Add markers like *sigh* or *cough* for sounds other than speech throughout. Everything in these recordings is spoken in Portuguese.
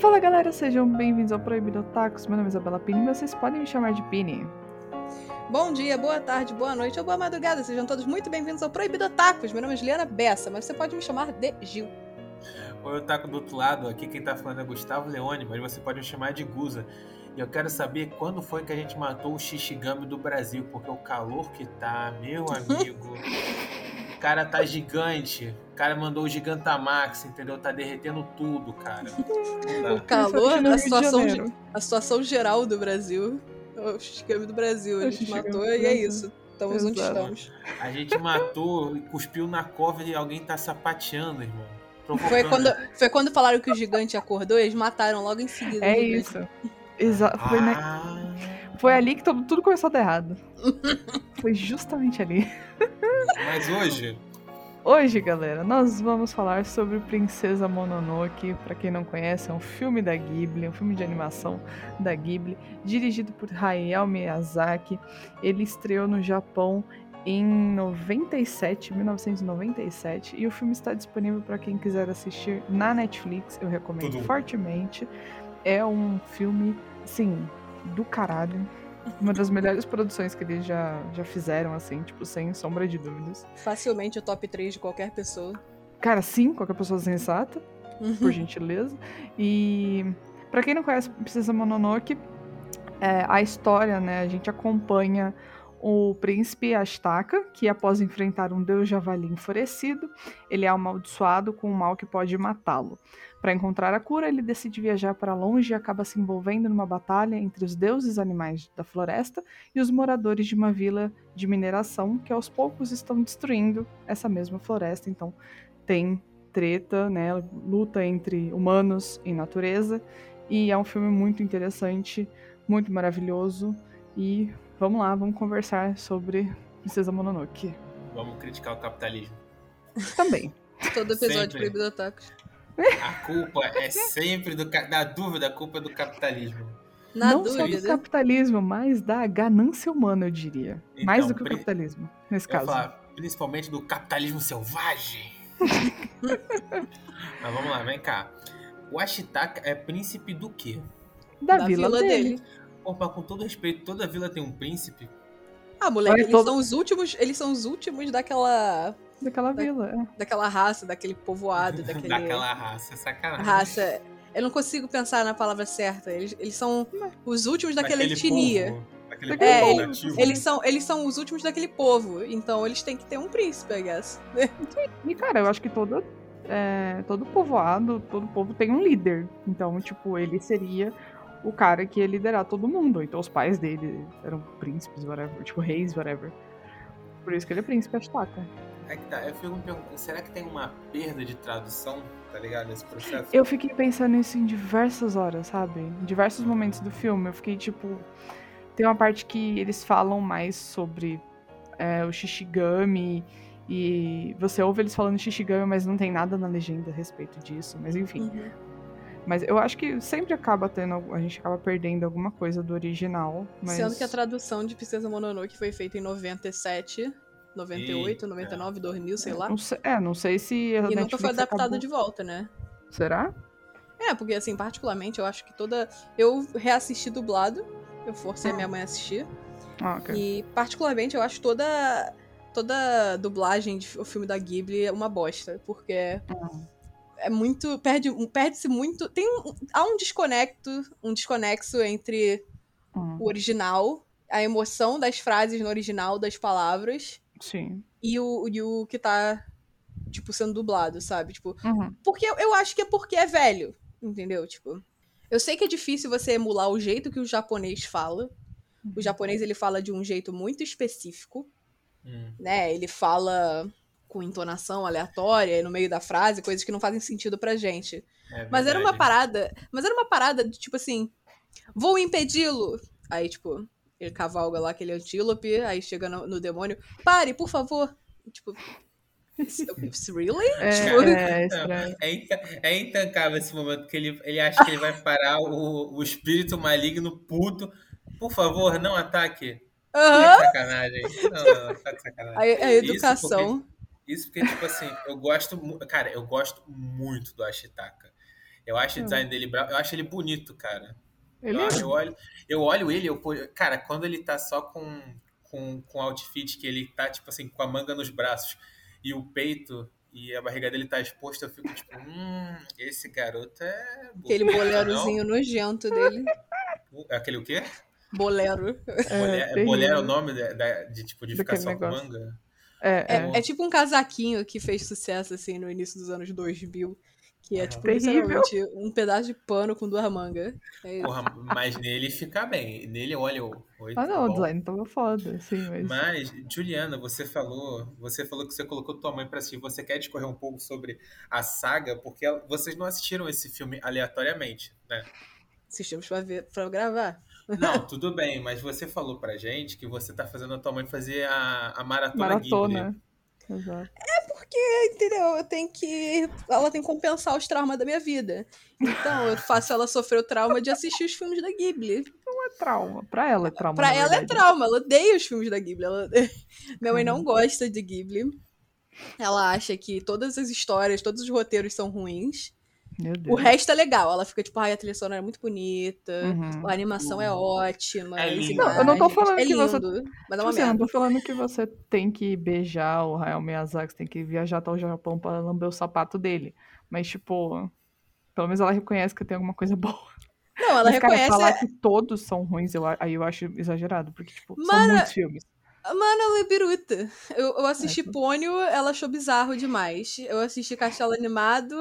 Fala galera, sejam bem-vindos ao Proibido Tacos. Meu nome é Isabela Pini e vocês podem me chamar de Pini. Bom dia, boa tarde, boa noite ou boa madrugada. Sejam todos muito bem-vindos ao Proibido Tacos. Meu nome é Juliana Bessa, mas você pode me chamar de Gil. Oi, eu taco do outro lado. Aqui quem tá falando é Gustavo Leone, mas você pode me chamar de Guza. E eu quero saber quando foi que a gente matou o Shishigami do Brasil, porque o calor que tá, meu *laughs* amigo. o cara tá gigante. O cara mandou o Gigantamax, entendeu? Tá derretendo tudo, cara. *laughs* O dá. calor, a de situação, a situação geral do Brasil. O Shishigami do Brasil. A gente matou e é Brasil. isso. Estamos onde Exato. estamos. A gente matou e cuspiu na cova e alguém tá sapateando, irmão. Foi quando, foi quando falaram que o gigante acordou e eles mataram logo em seguida. É isso. Exa foi, né- Ah, foi ali que tudo, tudo começou a dar errado. foi justamente ali. mas hoje, Hoje, galera, nós vamos falar sobre Princesa Mononoke. Pra quem não conhece, é um filme da Ghibli, um filme de animação da Ghibli, dirigido por Hayao Miyazaki. Ele estreou no Japão em 97, 1997, e o filme está disponível para quem quiser assistir na Netflix. Eu recomendo Tudo. fortemente. É um filme, assim, do caralho. Uma das melhores produções que eles já, já fizeram, assim, tipo, sem sombra de dúvidas. Facilmente o top 3 de qualquer pessoa. Cara, sim, qualquer pessoa sensata, por gentileza. E pra quem não conhece Princesa Mononoke, é, a história, né, a gente acompanha o príncipe Astaka, que após enfrentar um deus javali enfurecido, ele é amaldiçoado com um mal que pode matá-lo. Para encontrar a cura, ele decide viajar para longe e acaba se envolvendo numa batalha entre os deuses animais da floresta e os moradores de uma vila de mineração que aos poucos estão destruindo essa mesma floresta. Então, tem treta, né, luta entre humanos e natureza, e é um filme muito interessante, muito maravilhoso, e vamos lá, vamos conversar sobre Princesa Mononoke. vamos criticar o capitalismo. Também. Todo episódio. Proibido Otakus. *laughs* A culpa é sempre do da dúvida, a culpa é do capitalismo. Na Não só do dúvida. capitalismo, mas da ganância humana, eu diria. Mais Então, do que o capitalismo, nesse caso. falar, principalmente do capitalismo selvagem. *laughs* Mas vamos lá, vem cá. O Ashitaka é príncipe do quê? Da, da vila, vila dele. dele. Opa, com todo respeito, toda vila tem um príncipe. Ah, moleque, Olha, eles todo- são os últimos. Eles são os últimos daquela. Daquela Da- vila, é. daquela raça, daquele povoado, *laughs* daquele. Daquela raça, é sacanagem. raça. Eu não consigo pensar na palavra certa. Eles, eles são os últimos daquela Daquele etnia. povo, Daquele Daquele povo povo. nativo. Eles são, eles são os últimos daquele povo. Então eles têm que ter um príncipe, I guess. *laughs* E, cara, eu acho que todo, é, todo povoado, todo povo tem um líder. Então, tipo, ele seria o cara que ia liderar todo mundo. Então, os pais dele eram príncipes, whatever. Tipo, reis, whatever. Por isso que ele é príncipe Astaka. É que tá, eu fico me perguntando, será que tem uma perda de tradução, tá ligado, nesse processo? Eu fiquei pensando nisso em diversas horas, sabe? Em diversos momentos do filme. Eu fiquei, tipo... Tem uma parte que eles falam mais sobre é, o Shishigami... E você ouve eles falando Shishigami, mas não tem nada na legenda a respeito disso. Mas enfim. Uhum. Mas eu acho que sempre acaba tendo. A gente acaba perdendo alguma coisa do original. Mas... Sendo que a tradução de Princesa Mononoke foi feita em 97, 98, Eita. 99, 2000, sei lá. Não sei, é, não sei se. A E nunca Netflix foi adaptada acabou- de volta, né? Será? É, porque assim, particularmente, eu acho que toda. Eu reassisti dublado. Eu forcei a Ah. minha mãe a assistir. Ah, ok. E, particularmente, eu acho toda. Toda dublagem de o filme da Ghibli uma bosta. Porque Ah. É muito. Perde, perde-se muito. Tem um, há um desconecto, um desconexo entre Hum, o original, a emoção das frases no original, das palavras, Sim. e o, e o que tá, tipo, sendo dublado, sabe? Tipo, Uhum. porque eu, eu acho que é porque é velho, entendeu? Tipo, eu sei que é difícil você emular o jeito que o japonês fala. O japonês, ele fala de um jeito muito específico, Hum. né? Ele fala com entonação aleatória e no meio da frase, coisas que não fazem sentido pra gente. É Mas era uma parada. Mas era uma parada de tipo assim. Vou impedi-lo. Aí, tipo, ele cavalga lá aquele antílope, aí chega no, no demônio. Pare, por favor. Tipo. "It's- Really? É, Tipo, é. É, inta- é intancável esse momento que ele, ele acha que ele vai parar o, o espírito maligno puto. Por favor, não ataque. aham. Tá de sacanagem. Não, não, tá de sacanagem. A, a Isso educação. Isso porque, tipo assim, eu gosto. Cara, eu gosto muito do Ashitaka. Eu acho o design dele bravo. Eu acho ele bonito, cara. Ele eu, é. acho- eu olho, eu olho ele, eu, cara, quando ele tá só com, com, com outfit, que ele tá, tipo assim, com a manga nos braços e o peito e a barriga dele tá exposta, eu fico tipo, hum, esse garoto é. Aquele bonito, bolerozinho nojento dele. não? Aquele o quê? Bolero. Bolero, terrível. bolero é o nome da, da- de, tipo, de ficar só com negócio. manga? É, É, é. é tipo um casaquinho que fez sucesso, assim, no início dos anos 2000. Que é, tipo, literalmente um pedaço de pano com duas mangas. É. Porra, mas nele fica bem. Nele, olha, o oi, Ah, tá não, design tava foda, assim, mas. Mas, Juliana, você falou, você falou que você colocou tua mãe pra assistir. Você quer discorrer um pouco sobre a saga, porque vocês não assistiram esse filme aleatoriamente, né? Assistimos pra, ver, pra gravar. Não, tudo bem, mas você falou pra gente que você tá fazendo a tua mãe fazer a, a maratona, Maratona. Ghibli. Exato. Entendeu? Eu tenho que. Ela tem que compensar os traumas da minha vida. Então, eu faço ela sofrer o trauma de assistir os filmes da Ghibli. Não é trauma. Pra ela é trauma. Pra ela é verdade. trauma, ela odeia os filmes da Ghibli. Ela... *laughs* Minha mãe Uhum. não gosta de Ghibli. Ela acha que todas as histórias, todos os roteiros são ruins. Meu O resto é legal. Ela fica tipo, ai, a trilha sonora é muito bonita, Uhum. a animação é ótima. É lindo. Não, eu não tô imagens- falando é que você- Mas é Tipo uma assim, eu não merda. tô falando que você tem que beijar o Hayao Miyazaki, você tem que viajar até o Japão pra lamber o sapato dele. Mas, tipo, pelo menos ela reconhece que tem alguma coisa boa. Não, ela Mas, cara, reconhece. falar que todos são ruins, eu, aí eu acho exagerado, porque, tipo, são Mano, muitos filmes. Mano, ela é biruta. Eu, eu assisti É. Pônio, ela achou bizarro demais. Eu assisti Castelo Animado,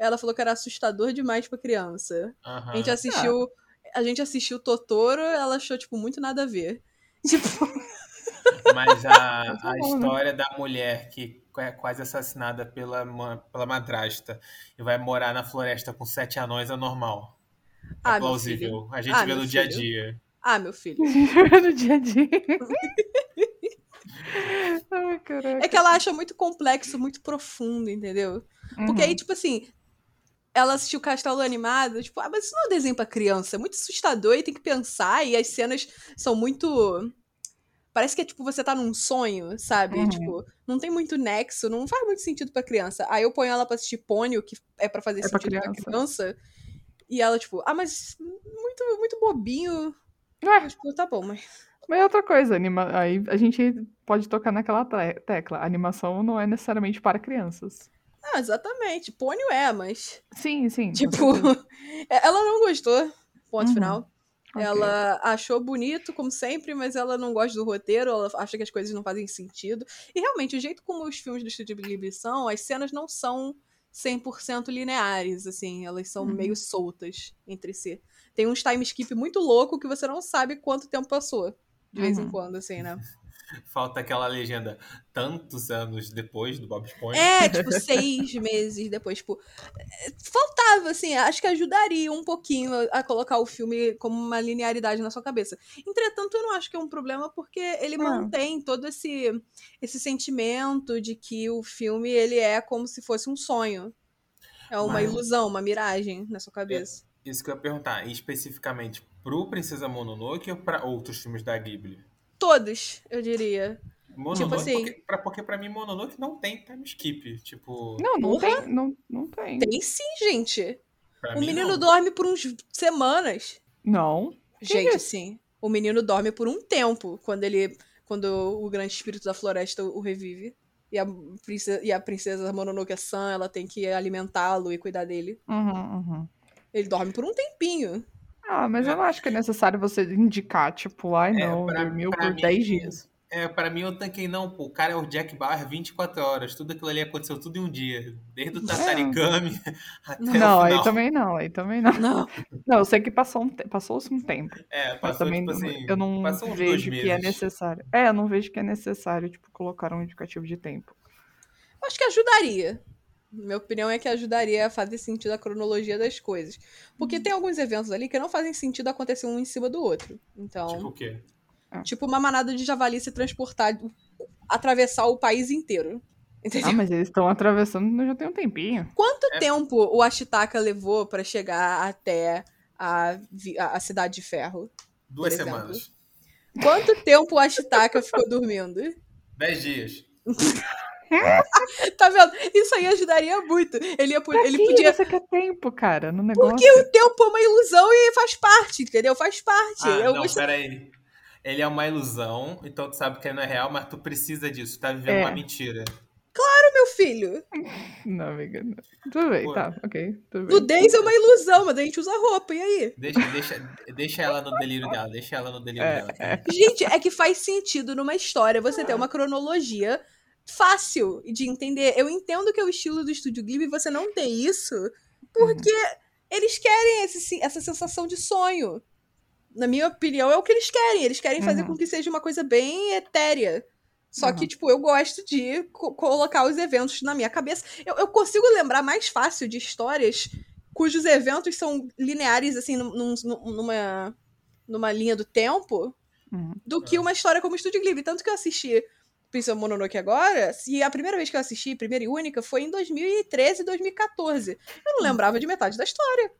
ela falou que era assustador demais pra criança. Aham. A gente assistiu. A gente assistiu Totoro, ela achou, tipo, muito nada a ver. *laughs* Tipo, Mas a, a história da mulher que é quase assassinada pela, pela madrasta e vai morar na floresta com sete anões é normal. É Ah, meu plausível. A gente Ah, vê meu no dia a dia. ah, meu filho. *laughs* no dia a dia. *laughs* Ai. É que ela acha muito complexo, muito profundo, entendeu? Porque Uhum. aí, tipo assim, ela assistiu Castelo Animado, tipo, ah, mas isso não é um desenho pra criança, é muito assustador e tem que pensar, e as cenas são muito. Parece que é tipo, você tá num sonho, sabe? Uhum. Tipo, não tem muito nexo, não faz muito sentido pra criança. Aí eu ponho ela pra assistir Pônio, que é pra fazer É pra sentido pra criança. criança. E ela, tipo, ah, mas muito, muito bobinho. Ué, Tipo, tá bom, mas. mas é outra coisa, anima... aí a gente pode tocar naquela te- tecla. A animação não é necessariamente para crianças. Ah, exatamente. Pônio é, mas. Sim, sim. Tipo, certeza. *laughs* ela não gostou. Ponto Uhum. final. Ok. Ela achou bonito, como sempre, mas ela não gosta do roteiro, ela acha que as coisas não fazem sentido. E realmente, o jeito como os filmes do Estúdio Ghibli são, as cenas não são 100% lineares, assim, elas são Uhum. meio soltas entre si. Tem uns time skip muito louco que você não sabe quanto tempo passou, de vez em Uhum. quando, assim, né? *laughs* Falta aquela legenda tantos anos depois do Bob Esponja. É, tipo, seis meses depois, tipo. é, Faltava, assim, acho que ajudaria um pouquinho a, colocar o filme como uma linearidade na sua cabeça. Entretanto, eu não acho que é um problema, porque ele Não. mantém todo esse, esse sentimento de que o filme ele é como se fosse um sonho. É uma Mas- ilusão, uma miragem na sua cabeça. Isso que eu ia perguntar, especificamente pro Princesa Mononoke ou pra outros filmes da Ghibli? Todos, eu diria. Mononoke, assim- porque, pra, porque pra mim Mononoke não tem time skip. Tipo, Não, não tem. Não, não tem. Tem sim, gente. pra O menino não. dorme por uns semanas. Não. Gente, sim. O menino dorme por um tempo quando ele. Quando o grande espírito da floresta o revive. E a princesa, e a princesa Mononoke-san, ela tem que alimentá-lo e cuidar dele. Uhum, uhum. Ele dorme por um tempinho. Ah, mas eu não acho que é necessário você indicar, tipo, ai É, não, pra- dormiu pra por mim- 10 dias. É, pra mim eu tanquei não, pô. O cara é o Jack Bauer 24 horas. Tudo aquilo ali aconteceu tudo em um dia. Desde o Tatarigami *laughs* até Não, o aí também não, aí também não. Não. Não, eu sei que passou um te- passou-se um tempo. É, passou também tipo assim. eu não passou uns dois vejo que é necessário. É, eu não vejo que é necessário, tipo, colocar um indicativo de tempo. Acho que ajudaria. Minha opinião é que ajudaria a fazer sentido a cronologia das coisas. Porque tem alguns eventos ali que não fazem sentido acontecer um em cima do outro. Então. Tipo o quê? Tipo uma manada de javali se transportar, atravessar o país inteiro. Entendeu? Ah, mas eles estão atravessando já tem um tempinho. Quanto É. tempo o Ashitaka levou pra chegar até a, a, a Cidade de Ferro? Duas Por exemplo. semanas. Quanto tempo o Ashitaka ficou dormindo? Dez dias. *laughs* *laughs* tá vendo? Isso aí ajudaria muito. Ele, ia, Pra ele que podia. você quer tempo, cara, no negócio? Porque o tempo é uma ilusão e faz parte, entendeu? Faz parte. Ah, Eu não, gosto- peraí. Ele é uma ilusão, então tu sabe que ele não é real, mas tu precisa disso. Tu tá vivendo É. uma mentira. meu filho. Não, amiga. não. Tudo bem, Pô. tá, ok. Tudo bem. Nudez é uma ilusão, mas a gente usa roupa, e aí? Deixa, deixa, deixa ela no delírio dela, deixa ela no delírio É, dela. cara. Gente, é que faz sentido numa história você ter uma cronologia fácil de entender. Eu entendo que é o estilo do Estúdio Ghibli você não ter isso, porque eles querem esse- essa sensação de sonho. Na minha opinião, é o que eles querem. Eles querem fazer Uhum. com que seja uma coisa bem etérea. Só Uhum. que, tipo, eu gosto de co- colocar os eventos na minha cabeça. Eu, eu consigo lembrar mais fácil de histórias cujos eventos são lineares, assim, num- num- numa, numa linha do tempo, Uhum. do que uma história como Estúdio Ghibli. Tanto que eu assisti Princesa Mononoke agora, e a primeira vez que eu assisti, primeira e única, foi em 2013 e 2014. Eu não lembrava de metade da história.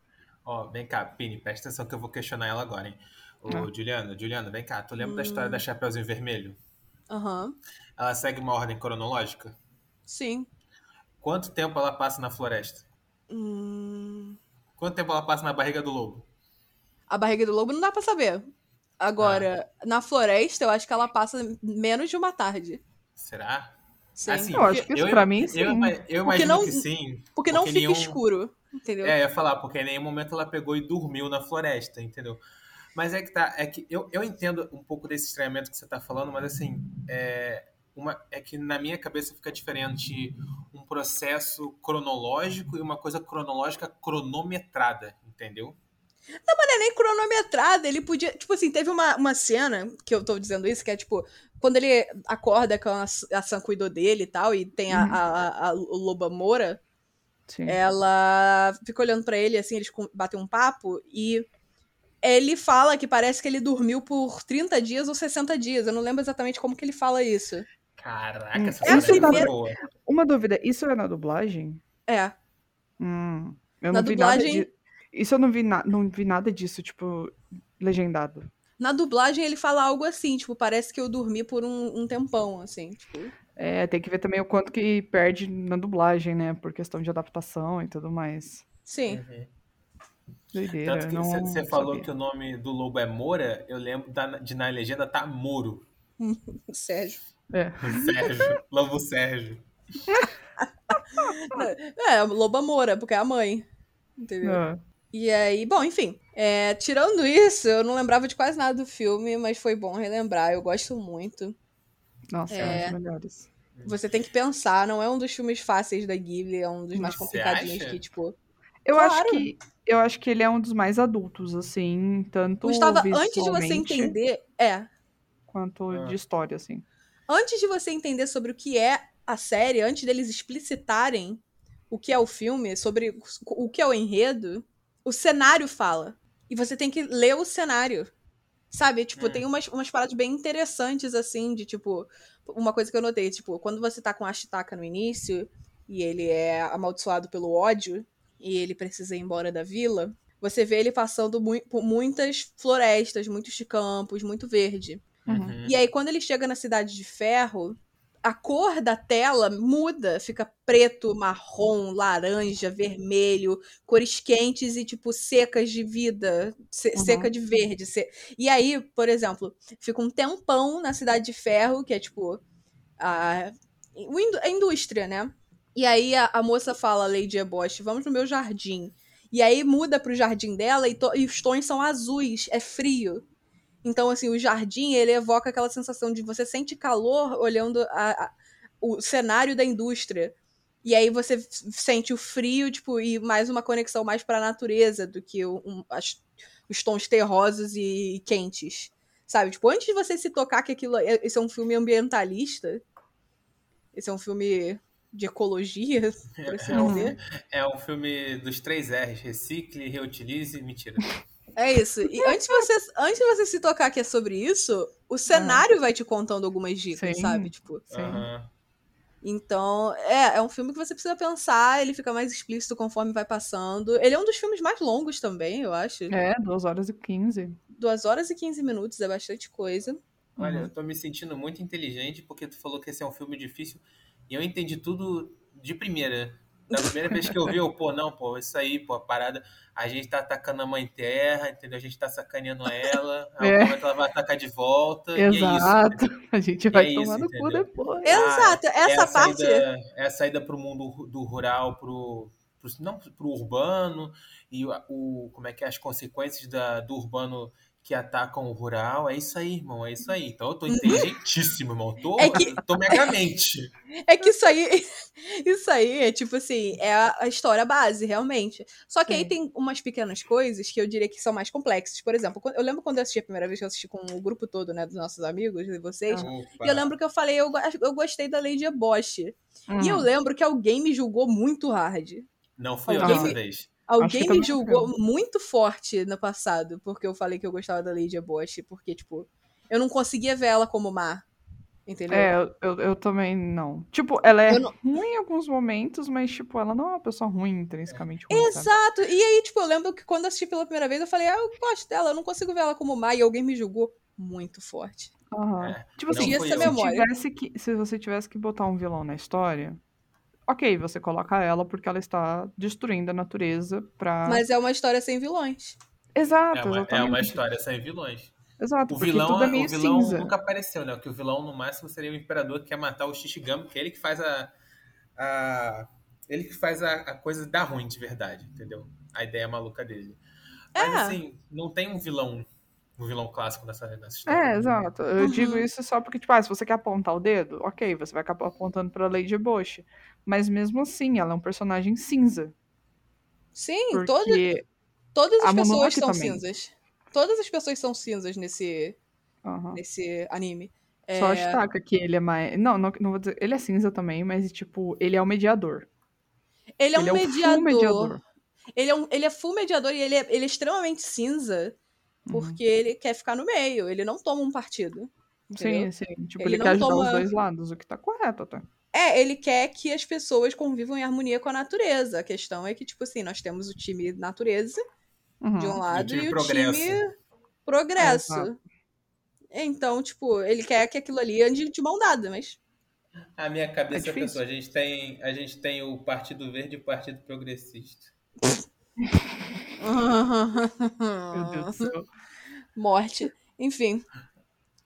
Ó, vem cá, Pini, presta atenção que eu vou questionar ela agora, hein? Ô, Ah. Juliana, Juliana, vem cá. Tu lembra da história Hum. da Chapeuzinho Vermelho? Aham, Ela segue uma ordem cronológica? sim. Quanto tempo ela passa na floresta? Hum, Quanto tempo ela passa na barriga do lobo? A barriga do lobo não dá pra saber. Agora, na floresta, eu acho que ela passa menos de uma tarde. Será? Sim. Assim, Eu acho que isso pra mim, sim. Eu, eu imagino não- que sim. porque não porque fica nenhum- escuro. Entendeu? É, eu ia falar, porque em nenhum momento ela pegou e dormiu na floresta, entendeu? Mas é que tá, é que eu, eu entendo um pouco desse estranhamento que você tá falando, mas assim, é, uma, é que na minha cabeça fica diferente um processo cronológico e uma coisa cronológica cronometrada, entendeu? Não é nem cronometrada, ele podia. Tipo assim, teve uma, uma cena que eu tô dizendo isso, que é tipo, quando ele acorda com a, a Sam cuidou dele e tal, e tem a, Uhum. a, a, a Loba Moura, Sim. ela fica olhando pra ele, assim, eles batem um papo, e ele fala que parece que ele dormiu por 30 dias ou 60 dias. Eu não lembro exatamente como que ele fala isso. Caraca, Hum, essa é a cena é primeira- boa. Uma dúvida, isso é na dublagem? É. Hum, eu Na não vi dublagem- nada de... Isso eu não vi, na... não vi nada disso, tipo, legendado. Na dublagem ele fala algo assim, tipo, parece que eu dormi por um, um tempão, assim, tipo. É, tem que ver também o quanto que perde na dublagem, né? Por questão de adaptação e tudo mais. Sim. Uhum. Doideira, Tanto que não você você falou sabia. que o nome do lobo é Moura, eu lembro da- de na legenda tá Moro. *laughs* Sérgio. É. Sérgio, Lobo Sérgio. *laughs* É, Loba Moura, porque é a mãe. Entendeu? Ah, E aí, bom, enfim. é, tirando isso, eu não lembrava de quase nada do filme, mas foi bom relembrar. Eu gosto muito. Nossa, é um É. dos melhores. Você tem que pensar, não é um dos filmes fáceis da Ghibli, é um dos mais Você complicadinhos acha? que, tipo. Eu Claro. acho que eu acho que ele é um dos mais adultos, assim, tanto Gustavo, antes de você entender. É. quanto Ah. de história, assim. Antes de você entender sobre o que é a série, antes deles explicitarem o que é o filme, sobre o que é o enredo, o cenário fala. E você tem que ler o cenário. Sabe? Tipo, Hum. tem umas, umas paradas bem interessantes, assim, de tipo. Uma coisa que eu notei, tipo, quando você tá com a Ashitaka no início, e ele é amaldiçoado pelo ódio, e ele precisa ir embora da vila, você vê ele passando mui- por muitas florestas, muitos campos, muito verde. Uhum. E aí, quando ele chega na Cidade de Ferro, a cor da tela muda, fica preto, marrom, laranja, vermelho, cores quentes e, tipo, secas de vida, se- Uhum. seca de verde. se- E aí, por exemplo, fica um tempão na Cidade de Ferro, que é, tipo, a, a indústria, né? E aí a, a moça fala, Lady Ebosh, vamos no meu jardim. E aí muda pro jardim dela e, e os tons são azuis, é frio. Então, assim, o jardim, ele evoca aquela sensação de você sente calor olhando a- a- o cenário da indústria. E aí você sente o frio, tipo, e mais uma conexão mais pra natureza do que um- as- os tons terrosos e, e quentes. Sabe? Tipo, antes de você se tocar que aquilo é, esse é um filme ambientalista, esse é um filme de ecologia, *laughs* por assim É um, dizer. é um filme dos três R's: recicle, reutilize, mentira. É isso. E antes de, você, antes de você se tocar que é sobre isso, o cenário vai te contando algumas dicas, Sim. sabe? Tipo, Sim. Então, é, é um filme que você precisa pensar, ele fica mais explícito conforme vai passando. Ele é um dos filmes mais longos também, eu acho. É, 2 horas e 15. 2 horas e 15 minutos, é bastante coisa. Olha, Uhum. eu tô me sentindo muito inteligente porque tu falou que esse é um filme difícil. E eu entendi tudo de primeira. Da primeira vez que eu vi, eu, pô, não, pô, isso aí, pô, a parada, a gente tá atacando a mãe terra, entendeu? A gente tá sacaneando ela, *laughs* É. é. ela vai atacar de volta, e é isso. Exato. a gente vai é tomar isso, no cu depois. Exato, é essa a parte. saída, é a saída pro mundo do rural, pro, pro não pro urbano e o, o- como é que é as consequências da, do urbano que atacam o rural. É isso aí, irmão, é isso aí. Então eu tô inteligentíssimo, irmão. Tô, É que- tô megamente. É que isso aí, *laughs* isso aí é tipo assim, é a, a história base, realmente. Só que aí Sim. tem umas pequenas coisas que eu diria que são mais complexas. Por exemplo, eu lembro quando eu assisti a primeira vez que eu assisti com o grupo todo, né, dos nossos amigos e vocês. Opa. E eu lembro que eu falei, eu, eu gostei da Lady Bosch. Hum. E eu lembro que alguém me julgou muito hard. Não fui eu dessa vez. Alguém que me julgou muito forte no passado, porque eu falei que eu gostava da Lady Bosch, porque, tipo, eu não conseguia ver ela como má. Entendeu? É, eu, eu, eu também não. Tipo, ela é não- ruim em alguns momentos, mas, tipo, ela não é uma pessoa ruim, intrinsecamente ruim, sabe? Exato. E aí, tipo, eu lembro que quando eu assisti pela primeira vez, eu falei, ah, eu gosto dela, eu não consigo ver ela como má, e alguém me julgou muito forte. Aham. É, Tipo assim, se, memória. tivesse que, se você tivesse que botar um vilão na história, ok, você coloca ela porque ela está destruindo a natureza pra. Mas é uma história sem vilões. Exato, É uma, é uma história sem vilões. Exato, O porque vilão, tudo é o vilão cinza. nunca apareceu, né? Que o vilão no máximo seria o imperador que quer matar o Shishigami, que é ele que faz a. a- ele que faz a, a coisa dar ruim de verdade, entendeu? A ideia maluca dele. Mas É. assim, não tem um vilão. Um vilão clássico nessa, nessa história. É, exato. Eu Uhum. digo isso só porque, tipo, ah, se você quer apontar o dedo, ok, você vai acabar apontando pra Lady Bosch. Mas mesmo assim, ela é um personagem cinza. Sim, todo- Porque. todas as pessoas são também. cinzas. Todas as pessoas são cinzas nesse, Aham. nesse anime. É, Só destaca que ele é mais. Não, não, não vou dizer. Ele é cinza também, mas, tipo, ele é o mediador. ele é um ele é o full mediador. mediador. Ele, é um, ele é full mediador e ele é, ele é extremamente cinza Uhum. porque ele quer ficar no meio. Ele não toma um partido. entendeu? Sim, sim. Tipo, Ele ele, quer ajudar toma- os dois lados, o que tá correto até. É, ele quer que as pessoas convivam em harmonia com a natureza. A questão é que, tipo assim, nós temos o time natureza Uhum. de um lado e o progresso. time progresso. Exato. Então, tipo, ele quer que aquilo ali ande de mão dada, mas. A minha cabeça É pensou, a gente, tem, a gente tem o Partido Verde e o Partido Progressista. *laughs* *laughs* Meu Deus do céu. Morte. Enfim.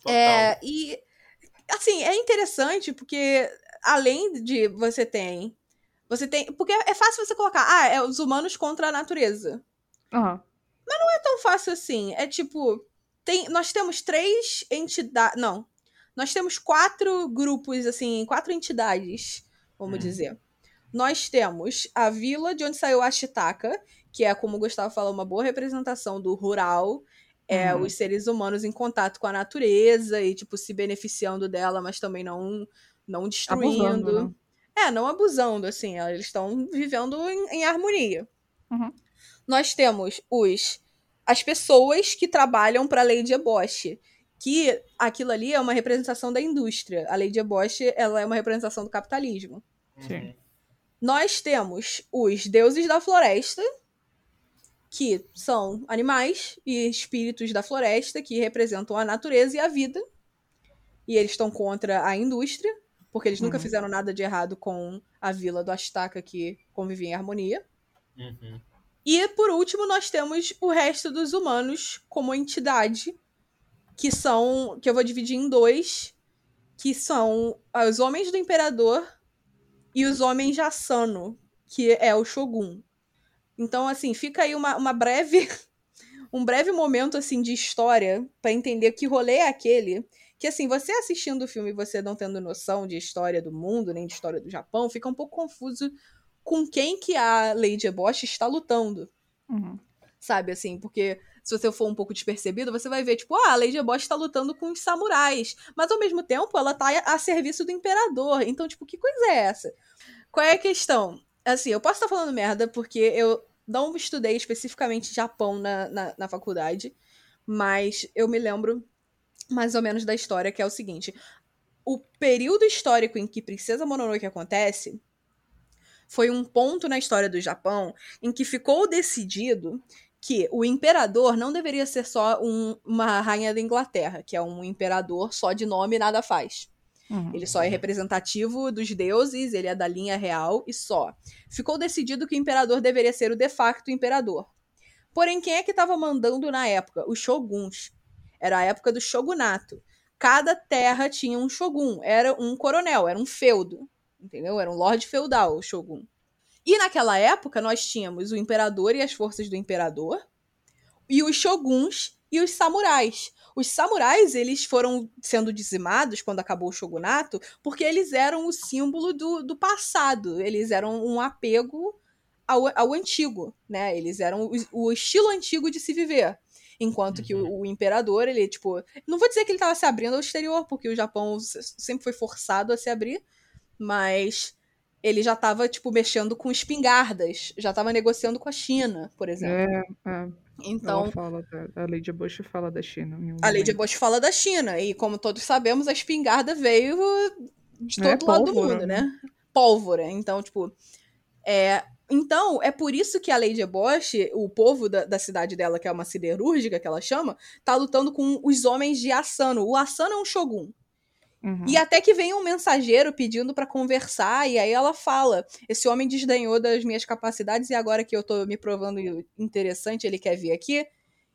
Total. É, e assim, é interessante porque além de você tem. Você tem. Porque é fácil você colocar, ah, é os humanos contra a natureza. Aham. Não é tão fácil assim. É tipo. Tem, nós temos três entidades. Não. Nós temos quatro grupos, assim, quatro entidades, vamos Hum. dizer. Nós temos a vila de onde saiu a Ashitaka, que é, como o Gustavo falou, uma boa representação do rural. É, Uhum. os seres humanos em contato com a natureza e, tipo, se beneficiando dela, mas também não, não destruindo. Abusando, né? É, não abusando, assim. Eles estão vivendo em, em harmonia. Uhum. Nós temos os as pessoas que trabalham para a Lady Bosch, que aquilo ali é uma representação da indústria. A Lady Bosch, ela é uma representação do capitalismo. Sim. Uhum. Nós temos os deuses da floresta, que são animais e espíritos da floresta que representam a natureza e a vida. E eles estão contra a indústria, porque eles nunca Uhum. fizeram nada de errado com a vila do Astaka que convivia em harmonia. Uhum. E por último, nós temos o resto dos humanos como entidade, que são. que eu vou dividir em dois, que são os homens do imperador e os homens de Asano, que é o Shogun. Então, assim, fica aí uma, uma breve. *laughs* um breve momento assim de história pra entender que rolê é aquele. Que assim, você assistindo o filme e você não tendo noção de história do mundo, nem de história do Japão, fica um pouco confuso com quem que a Lady Bosch está lutando Uhum. sabe, assim, porque se você for um pouco despercebido, você vai ver, tipo, ah, a Lady Bosch tá lutando com os samurais, mas ao mesmo tempo ela tá a serviço do imperador, então, tipo, que coisa é essa? Qual é a questão? Assim, eu posso estar falando merda, porque eu não estudei especificamente Japão na, na, na faculdade, mas eu me lembro mais ou menos da história, que é o seguinte, o período histórico em que Princesa Mononoke acontece foi um ponto na história do Japão em que ficou decidido que o imperador não deveria ser só um- uma rainha da Inglaterra, que é um imperador só de nome e nada faz. Uhum. Ele só é representativo dos deuses, ele é da linha real e só. Ficou decidido que o imperador deveria ser o de facto imperador. Porém, quem é que estava mandando na época? Os shoguns. Era a época do shogunato. Cada terra tinha um shogun, era um coronel, era um feudo, entendeu? Era um lord feudal, o shogun. E naquela época nós tínhamos o imperador e as forças do imperador, e os shoguns e os samurais. Os samurais, eles foram sendo dizimados quando acabou o shogunato, porque eles eram o símbolo do, do passado, eles eram um apego ao, ao antigo, né? Eles eram o, o estilo antigo de se viver. Enquanto que o, o imperador, ele, tipo. Não vou dizer que ele estava se abrindo ao exterior, porque o Japão se- sempre foi forçado a se abrir, mas ele já estava, tipo, mexendo com espingardas, já estava negociando com a China, por exemplo. É, é. Então, Ela fala da, a Lady Bush fala da China. em um a Lady. Bush fala da China, e como todos sabemos, a espingarda veio de todo É, lado do pólvora, mundo, né? Pólvora. Então, tipo. É, então, é por isso que a Lady Bosch, o povo da, da cidade dela, que é uma siderúrgica que ela chama, tá lutando com os homens de Asano. O Asano é um shogun. Uhum. E até que vem um mensageiro pedindo pra conversar, e aí ela fala: Esse homem desdenhou das minhas capacidades, e agora que eu tô me provando interessante, ele quer vir aqui.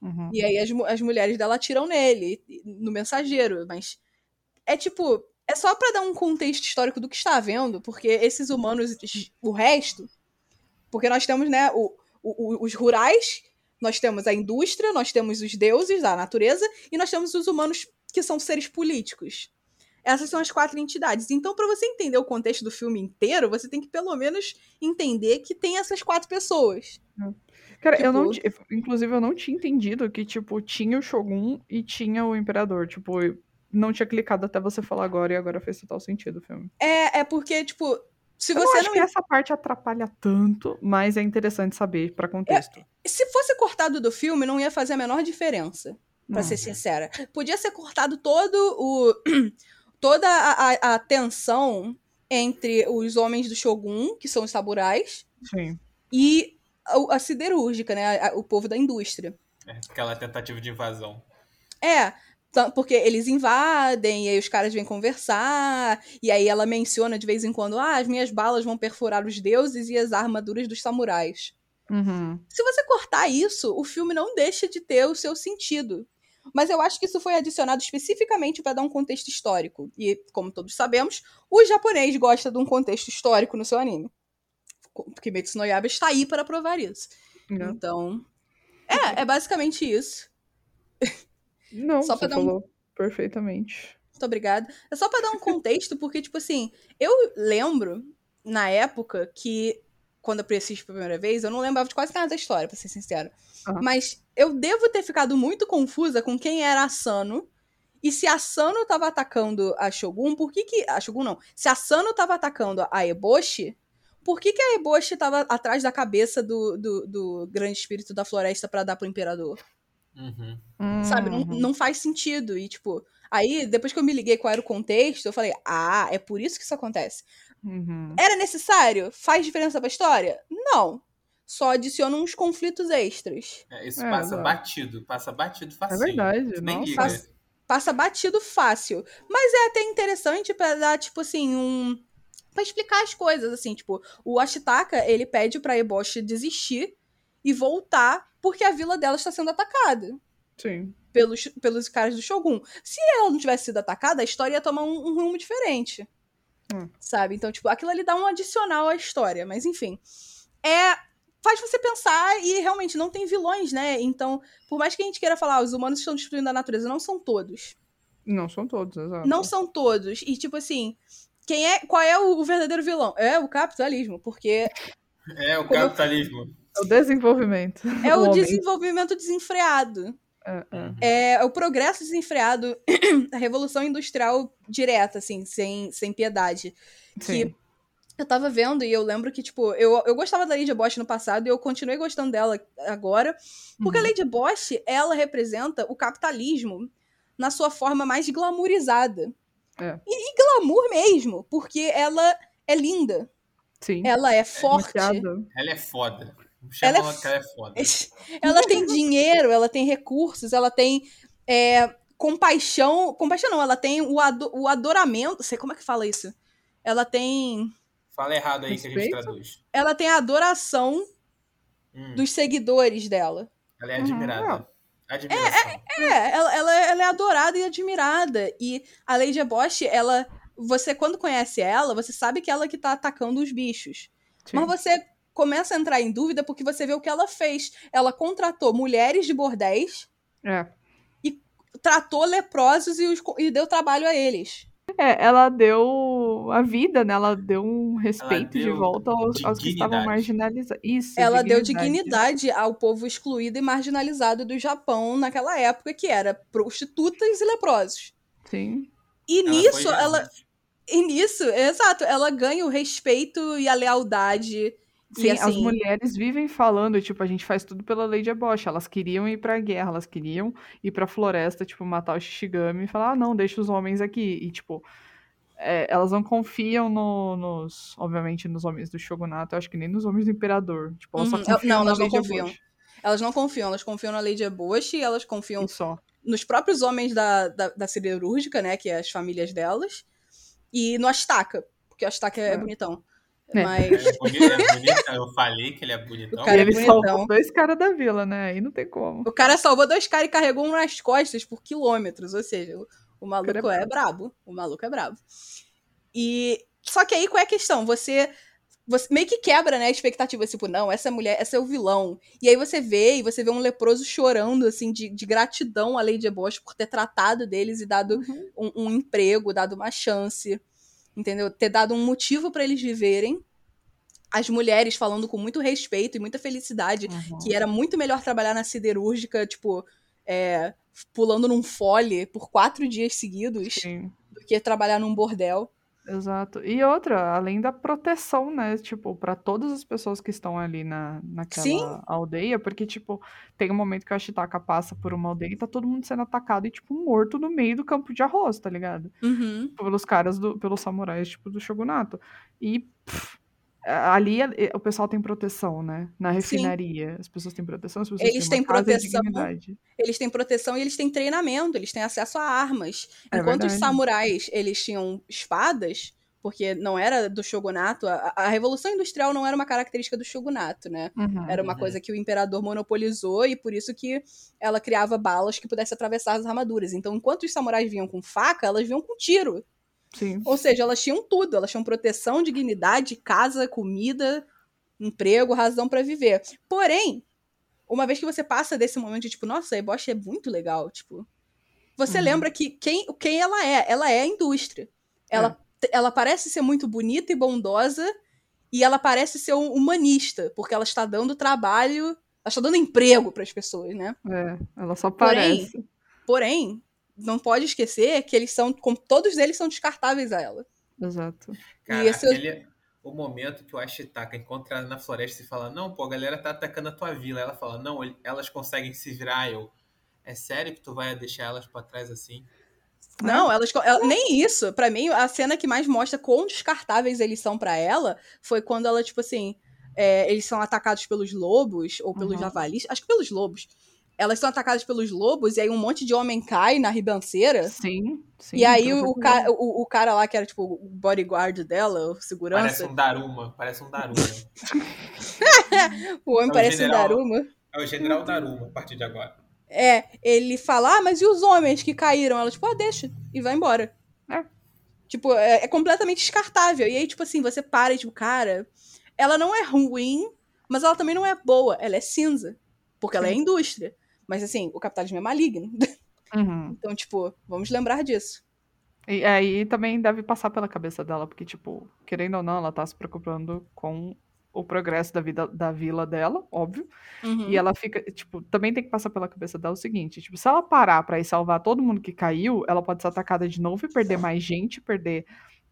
Uhum. E aí as, as mulheres dela atiram nele, no mensageiro. Mas é tipo. É só pra dar um contexto histórico do que está havendo, porque esses humanos, o resto. Porque nós temos, né, o- o- os rurais, nós temos a indústria, nós temos os deuses da natureza, e nós temos os humanos que são seres políticos. Essas são as quatro entidades. Então, pra você entender o contexto do filme inteiro, você tem que pelo menos entender que tem essas quatro pessoas. Cara, eu não. tipo- ti- Inclusive, eu não tinha entendido que, tipo, tinha o Shogun e tinha o Imperador. Tipo, não tinha clicado até você falar agora e agora fez total sentido o filme. É, é porque, tipo, se eu não você acho não que essa parte atrapalha tanto, mas é interessante saber pra contexto. Se fosse cortado do filme, não ia fazer a menor diferença, pra Hum. ser sincera. Podia ser cortado todo o. *clears throat* toda a, a, a tensão entre os homens do Shogun, que são os samurais, Sim. e a, a siderúrgica, né? a- o povo da indústria. É, aquela tentativa de invasão. É, porque eles invadem, e aí os caras vêm conversar, e aí ela menciona de vez em quando: ah, as minhas balas vão perfurar os deuses e as armaduras dos samurais. Uhum. Se você cortar isso, o filme não deixa de ter o seu sentido. Mas eu acho que isso foi adicionado especificamente para dar um contexto histórico. E, como todos sabemos, o japonês gosta de um contexto histórico no seu anime. Kimetsu no Yaiba está aí para provar isso. É. Então, é, é basicamente isso. Não, *laughs* Só você dar um- falou perfeitamente. Muito obrigada. É só para dar um contexto, porque, tipo assim, eu lembro, na época, que quando eu assisti pela primeira vez, eu não lembrava de quase nada da história, pra ser sincero. Aham. Mas eu devo ter ficado muito confusa com quem era a Sano. E se a Sano tava atacando a Shogun, por que que... A Shogun não. Se a Sano tava atacando a Eboshi, por que que a Eboshi tava atrás da cabeça do, do, do grande espírito da floresta pra dar pro imperador? Uhum. Sabe? Não, Uhum. não faz sentido. E, tipo, aí, depois que eu me liguei qual era o contexto, eu falei, ah, é por isso que isso acontece. Uhum. Era necessário? Faz diferença pra história? Não. Só adiciona uns conflitos extras. É, isso É, passa exato. batido, passa batido É facinho. verdade. Liga. Passa- Passa batido fácil. Mas é até interessante pra dar, tipo assim, um. Pra explicar as coisas, assim, tipo, o Ashitaka, ele pede pra Eboshi desistir e voltar porque a vila dela está sendo atacada. Sim. pelos, pelos caras do Shogun. Se ela não tivesse sido atacada, a história ia tomar um, um rumo diferente. Hum. Sabe? Então, tipo, aquilo ali dá um adicional à história. Mas, enfim. É. Faz você pensar e realmente não tem vilões, né? Então, por mais que a gente queira falar, ah, os humanos estão destruindo a natureza, não são todos. Não são todos, exato. Não são todos. E, tipo assim, quem é. Qual é o, o verdadeiro vilão? É o capitalismo. Porque É o eu- capitalismo. É o desenvolvimento. é o homem. desenvolvimento desenfreado. É, é. Uhum. é o progresso desenfreado, *clears throat* a revolução industrial direta, assim, sem, sem piedade. Sim. Eu tava vendo e eu lembro que, tipo, eu, eu gostava da Lady Bosch no passado e eu continuei gostando dela agora, porque Uhum. a Lady Bosch, ela representa o capitalismo na sua forma mais glamourizada. É. E, e glamour mesmo, porque ela é linda, Sim. ela é forte, Maquiada. Ela é foda. Ela Chama é ela que ela é foda. *laughs* ela tem dinheiro, ela tem recursos, ela tem é, compaixão. Compaixão não, ela tem o, ado, o adoramento. Sei como é que fala isso. Ela tem. Fala errado aí Respeito? que a gente traduz. Ela tem a adoração hum. dos seguidores dela. Ela é admirada. Uhum. É, é, é ela, ela, ela, é adorada e admirada. E a Lady Bosch, ela. Você, quando conhece ela, você sabe que ela que tá atacando os bichos. Sim. Mas você começa a entrar em dúvida porque você vê o que ela fez. Ela contratou mulheres de bordéis é. e tratou leprosos e, os, e deu trabalho a eles. É, ela deu a vida, né? Ela deu um respeito deu de volta aos, aos, que estavam marginalizados. Isso. Ela dignidade. deu dignidade ao povo excluído e marginalizado do Japão naquela época, que era prostitutas e leprosos. Sim. E ela nisso, ela. E nisso, exato, ela ganha o respeito e a lealdade Sim, assim... as mulheres vivem falando, tipo, a gente faz tudo pela Lady Bosch. Elas queriam ir pra guerra, elas queriam ir pra floresta, tipo, matar o Shishigami e falar, ah, não, deixa os homens aqui. E, tipo, é, elas não confiam no, nos, obviamente, nos homens do Shogunato, eu acho que nem nos homens do Imperador. Tipo, elas uhum. só não, elas não confiam. Elas não confiam, elas confiam na Lady e elas confiam só. nos próprios homens da, da, da siderúrgica, né, que é as famílias delas, e no Astaka, porque o Astaka é, é bonitão. É. Mas... É bonito, é bonito, eu falei que ele é bonitão. O cara é ele bonitão. salvou dois caras da vila, né? Aí não tem como. O cara salvou dois caras e carregou um nas costas por quilômetros. Ou seja, o, o maluco o é, é brabo. O maluco é brabo. E. Só que aí qual é a questão? Você. Você meio que quebra, né, a expectativa, tipo, não, essa mulher, essa é o vilão. E aí você vê, e você vê um leproso chorando, assim, de, de gratidão à Lady Bosch por ter tratado deles e dado uhum. um, um emprego, dado uma chance entendeu? Ter dado um motivo para eles viverem. As mulheres falando com muito respeito e muita felicidade, uhum. que era muito melhor trabalhar na siderúrgica, tipo, é, pulando num fole por quatro dias seguidos, Sim. do que trabalhar num bordel. Exato. E outra, além da proteção, né? Tipo, para todas as pessoas que estão ali na, naquela Sim. aldeia, porque, tipo, tem um momento que a Shitaka passa por uma aldeia e tá todo mundo sendo atacado e, tipo, morto no meio do campo de arroz, tá ligado? Uhum. Pelos caras, do, pelos samurais, tipo, do shogunato. E. Pff, ali o pessoal tem proteção, né? Na refinaria. Sim. As pessoas têm proteção, as pessoas eles têm, têm proteção. Eles têm proteção e eles têm treinamento, eles têm acesso a armas. É Enquanto verdade. os samurais, eles tinham espadas, porque não era do shogunato, a, a, revolução industrial não era uma característica do shogunato, né? Uhum, era uma uhum. coisa que o imperador monopolizou e por isso que ela criava balas que pudessem atravessar as armaduras. Então, enquanto os samurais vinham com faca, elas vinham com tiro. Sim. Ou seja, elas tinham tudo. Elas tinham proteção, dignidade, casa, comida, emprego, razão para viver. Porém, uma vez que você passa desse momento de tipo, nossa, a Bosch é muito legal, tipo, você uhum. lembra que quem, quem ela é? Ela é a indústria. Ela, é. ela parece ser muito bonita e bondosa e ela parece ser um humanista, porque ela está dando trabalho, ela está dando emprego para as pessoas, né? É, ela só parece. Porém, porém não pode esquecer que eles são, como todos eles são descartáveis a ela. Exato. Cara, e esse aquele, é o momento que o Ashitaka encontra ela na floresta e fala: Não, pô, a galera tá atacando a tua vila. Ela fala: Não, elas conseguem se virar. Eu, é sério que tu vai deixar elas para trás assim? Não, elas ela, nem isso. Para mim, a cena que mais mostra quão descartáveis eles são para ela foi quando ela, tipo assim, é, eles são atacados pelos lobos ou pelos uhum. javalis, acho que pelos lobos elas são atacadas pelos lobos e aí um monte de homem cai na ribanceira. Sim, sim. E aí o, cara, o, o, cara lá que era tipo o bodyguard dela, o segurança. Parece um Daruma, parece um Daruma. *laughs* o homem é parece general, um Daruma. É o general Daruma a partir de agora. É, ele fala, ah, mas e os homens que caíram? Ela, tipo, ah, deixa, e vai embora. É. Tipo, é, é completamente descartável. E aí, tipo assim, você para e, tipo, cara, ela não é ruim, mas ela também não é boa, ela é cinza. Porque Sim. ela é indústria. Mas assim, o capitalismo é maligno. Uhum. *laughs* Então, tipo, vamos lembrar disso. E aí também deve passar pela cabeça dela, porque, tipo, querendo ou não, ela tá se preocupando com o progresso da vida da vila dela, óbvio. Uhum. E ela fica, tipo, também tem que passar pela cabeça dela o seguinte, tipo, se ela parar para ir salvar todo mundo que caiu, ela pode ser atacada de novo e perder mais gente, perder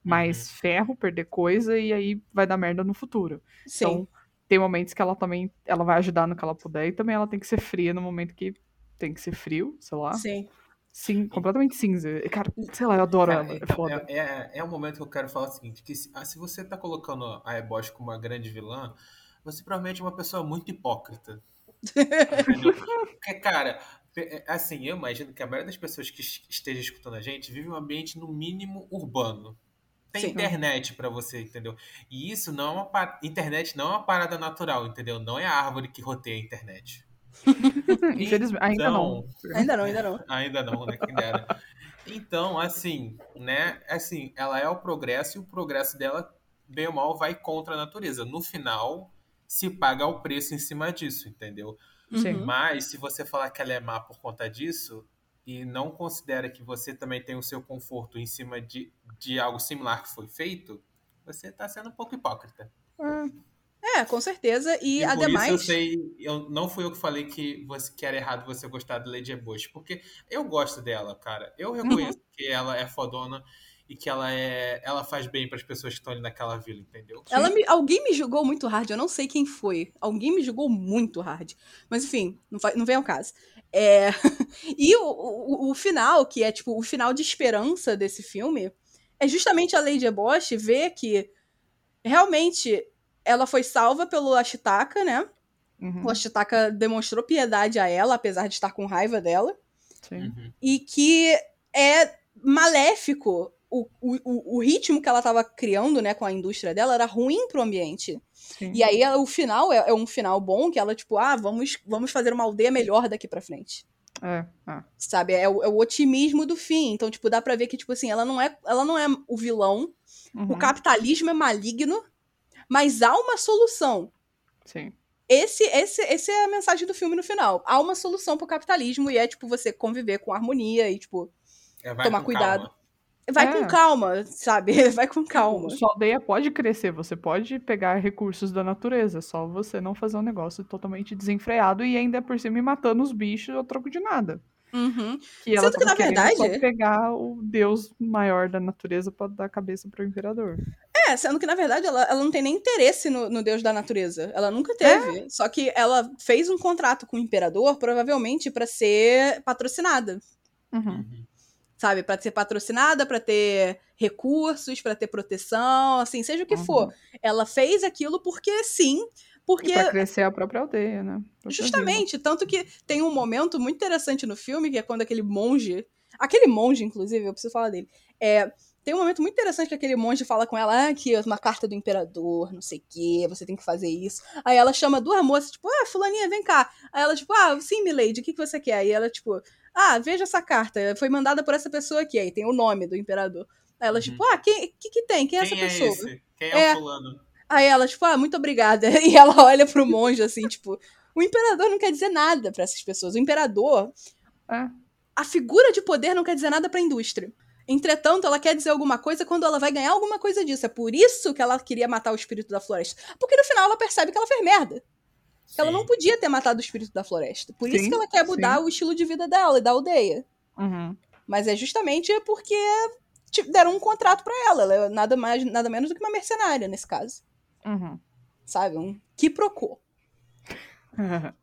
mais uhum. ferro, perder coisa e aí vai dar merda no futuro. Sim. Então, tem momentos que ela também ela vai ajudar no que ela puder e também ela tem que ser fria no momento que tem que ser frio, sei lá. Sim. Sim, completamente cinza. Cara, sei lá, eu adoro Cara, ela. É então, é, é, é, é, um momento que eu quero falar o seguinte: que se, ah, se você tá colocando a Ebosh como uma grande vilã, você provavelmente é uma pessoa muito hipócrita. Porque, cara, é, assim, eu imagino que a maioria das pessoas que esteja escutando a gente vive um ambiente no mínimo urbano. Tem Sim. internet para você, entendeu? E isso não é uma par... internet não é uma parada natural, entendeu? Não é a árvore que roteia a internet. *laughs* Infelizmente, ainda então, não. Ainda não, ainda não. *laughs* Ainda não, né? Quem dera. Então, assim, né? Assim, ela é o progresso e o progresso dela, bem ou mal, vai contra a natureza. No final, se paga o preço em cima disso, entendeu? Sim. Mas, se você falar que ela é má por conta disso, e não considera que você também tem o seu conforto em cima de, de algo similar que foi feito, você está sendo um pouco hipócrita. É, com certeza. E, e ademais. eu sei, eu, não fui eu que falei que você que era errado você gostar de Lady Bush, porque eu gosto dela, cara. Eu reconheço uhum. que ela é fodona e que ela é ela faz bem para as pessoas que estão ali naquela vila, entendeu? Ela me, alguém me julgou muito hard, eu não sei quem foi. Alguém me julgou muito hard. Mas enfim, não, não vem ao caso. É... *laughs* e o, o, o, final, que é tipo o final de esperança desse filme, é justamente a Lady Bosch ver que realmente ela foi salva pelo Ashitaka, né? Uhum. O Ashitaka demonstrou piedade a ela, apesar de estar com raiva dela. Sim. Uhum. E que é maléfico o, o, o ritmo que ela estava criando, né, com a indústria dela, era ruim pro ambiente. Sim. E aí o final é, é, um final bom, que ela, tipo, ah, vamos, vamos fazer uma aldeia melhor daqui pra frente. É, é. Sabe, é o, é o, otimismo do fim. Então, tipo, dá pra ver que, tipo assim, ela não é, ela não é o vilão. Uhum. O capitalismo é maligno, mas há uma solução. Sim. Esse, esse, esse é a mensagem do filme no final. Há uma solução pro capitalismo e é, tipo, você conviver com harmonia e, tipo, é, tomar cuidado. Calma. Vai é. com calma, sabe? *laughs* Vai com calma. Sua aldeia pode crescer, você pode pegar recursos da natureza, só você não fazer um negócio totalmente desenfreado e ainda por cima matando os bichos a troco de nada. Uhum. Que ela Sendo que, na verdade. Só pegar o deus maior da natureza pra dar a cabeça pro imperador. É, sendo que, na verdade, ela, ela não tem nem interesse no, no deus da natureza. Ela nunca teve. É. Só que ela fez um contrato com o imperador, provavelmente para ser patrocinada. Uhum. Sabe, para ser patrocinada, para ter recursos, para ter proteção, assim, seja o que uhum. for. Ela fez aquilo porque sim, porque para crescer a própria aldeia, né? Justamente, tanto que tem um momento muito interessante no filme que é quando aquele monge, aquele monge inclusive, eu preciso falar dele. É, tem um momento muito interessante que aquele monge fala com ela, ah, aqui, uma carta do imperador, não sei o quê, você tem que fazer isso. Aí ela chama duas moças, tipo, ah, fulaninha, vem cá. Aí ela, tipo, ah, sim, milady, o que, que você quer? Aí ela, tipo, ah, veja essa carta, foi mandada por essa pessoa aqui, aí tem o nome do imperador. Aí ela, uhum. tipo, ah, quem que, que tem? Quem é quem essa pessoa? Esse? Quem é, é o fulano? Aí ela, tipo, ah, muito obrigada. *laughs* E ela olha pro monge, assim, tipo, o imperador não quer dizer nada para essas pessoas. O imperador, é. a figura de poder não quer dizer nada pra indústria. Entretanto, ela quer dizer alguma coisa quando ela vai ganhar alguma coisa disso. É por isso que ela queria matar o espírito da floresta. Porque no final ela percebe que ela fez merda. Sim. Ela não podia ter matado o espírito da floresta. Por sim, isso que ela quer mudar sim. o estilo de vida dela e da aldeia. Uhum. Mas é justamente porque deram um contrato para ela. Ela é nada mais, nada menos do que uma mercenária nesse caso. Uhum. Sabe? Um que procou. *laughs*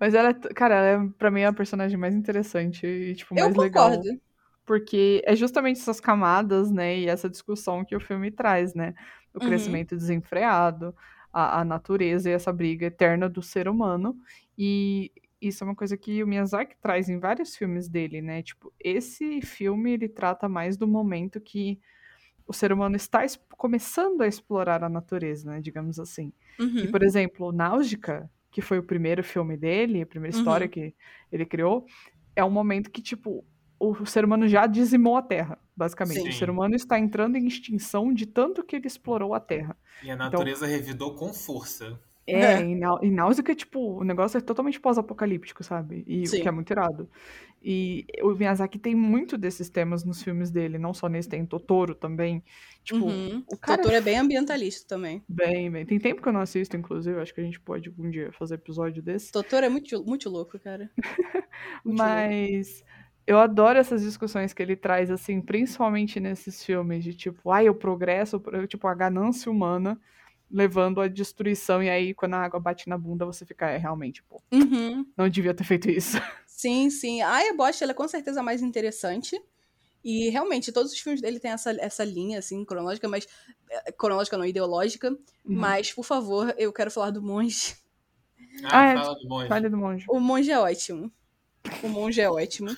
Mas ela, cara, ela é, pra mim é a personagem mais interessante e, tipo, mais Eu concordo. Porque é justamente essas camadas, né, e essa discussão que o filme traz, né? O uhum. crescimento desenfreado, a, a natureza e essa briga eterna do ser humano. E isso é uma coisa que o Miyazaki traz em vários filmes dele, né? Tipo, esse filme ele trata mais do momento que o ser humano está começando a explorar a natureza, né? Digamos assim. Uhum. E, por exemplo, Náusica, que foi o primeiro filme dele, a primeira história uhum. que ele criou, é um momento que, tipo, o ser humano já dizimou a Terra, basicamente. Sim. O ser humano está entrando em extinção de tanto que ele explorou a Terra. E a então natureza então, revidou com força. É, é. em Náusea, tipo, o negócio é totalmente pós-apocalíptico, sabe? E Sim. o que é muito irado. E o Miyazaki tem muito desses temas nos filmes dele, não só nesse, tem Totoro também. Tipo, uhum. o cara... Totoro é bem ambientalista também. Bem, bem. Tem tempo que eu não assisto, inclusive, acho que a gente pode algum dia fazer episódio desse. Totoro é muito, muito louco, cara. *laughs* Muito Mas... Louco. Eu adoro essas discussões que ele traz, assim, principalmente nesses filmes de tipo, ai, o progresso, tipo, a ganância humana levando à destruição, e aí quando a água bate na bunda você fica, é, realmente, pô, uhum. não devia ter feito isso. *laughs* Sim, sim. A Ebosh, ela é com certeza mais interessante. E realmente, todos os filmes dele têm essa, essa linha, assim, cronológica, mas. Eh, cronológica não, ideológica. Uhum. Mas, por favor, eu quero falar do monge. Ah, ah é, fala do monge. Fale do monge. O monge é ótimo. O monge é ótimo.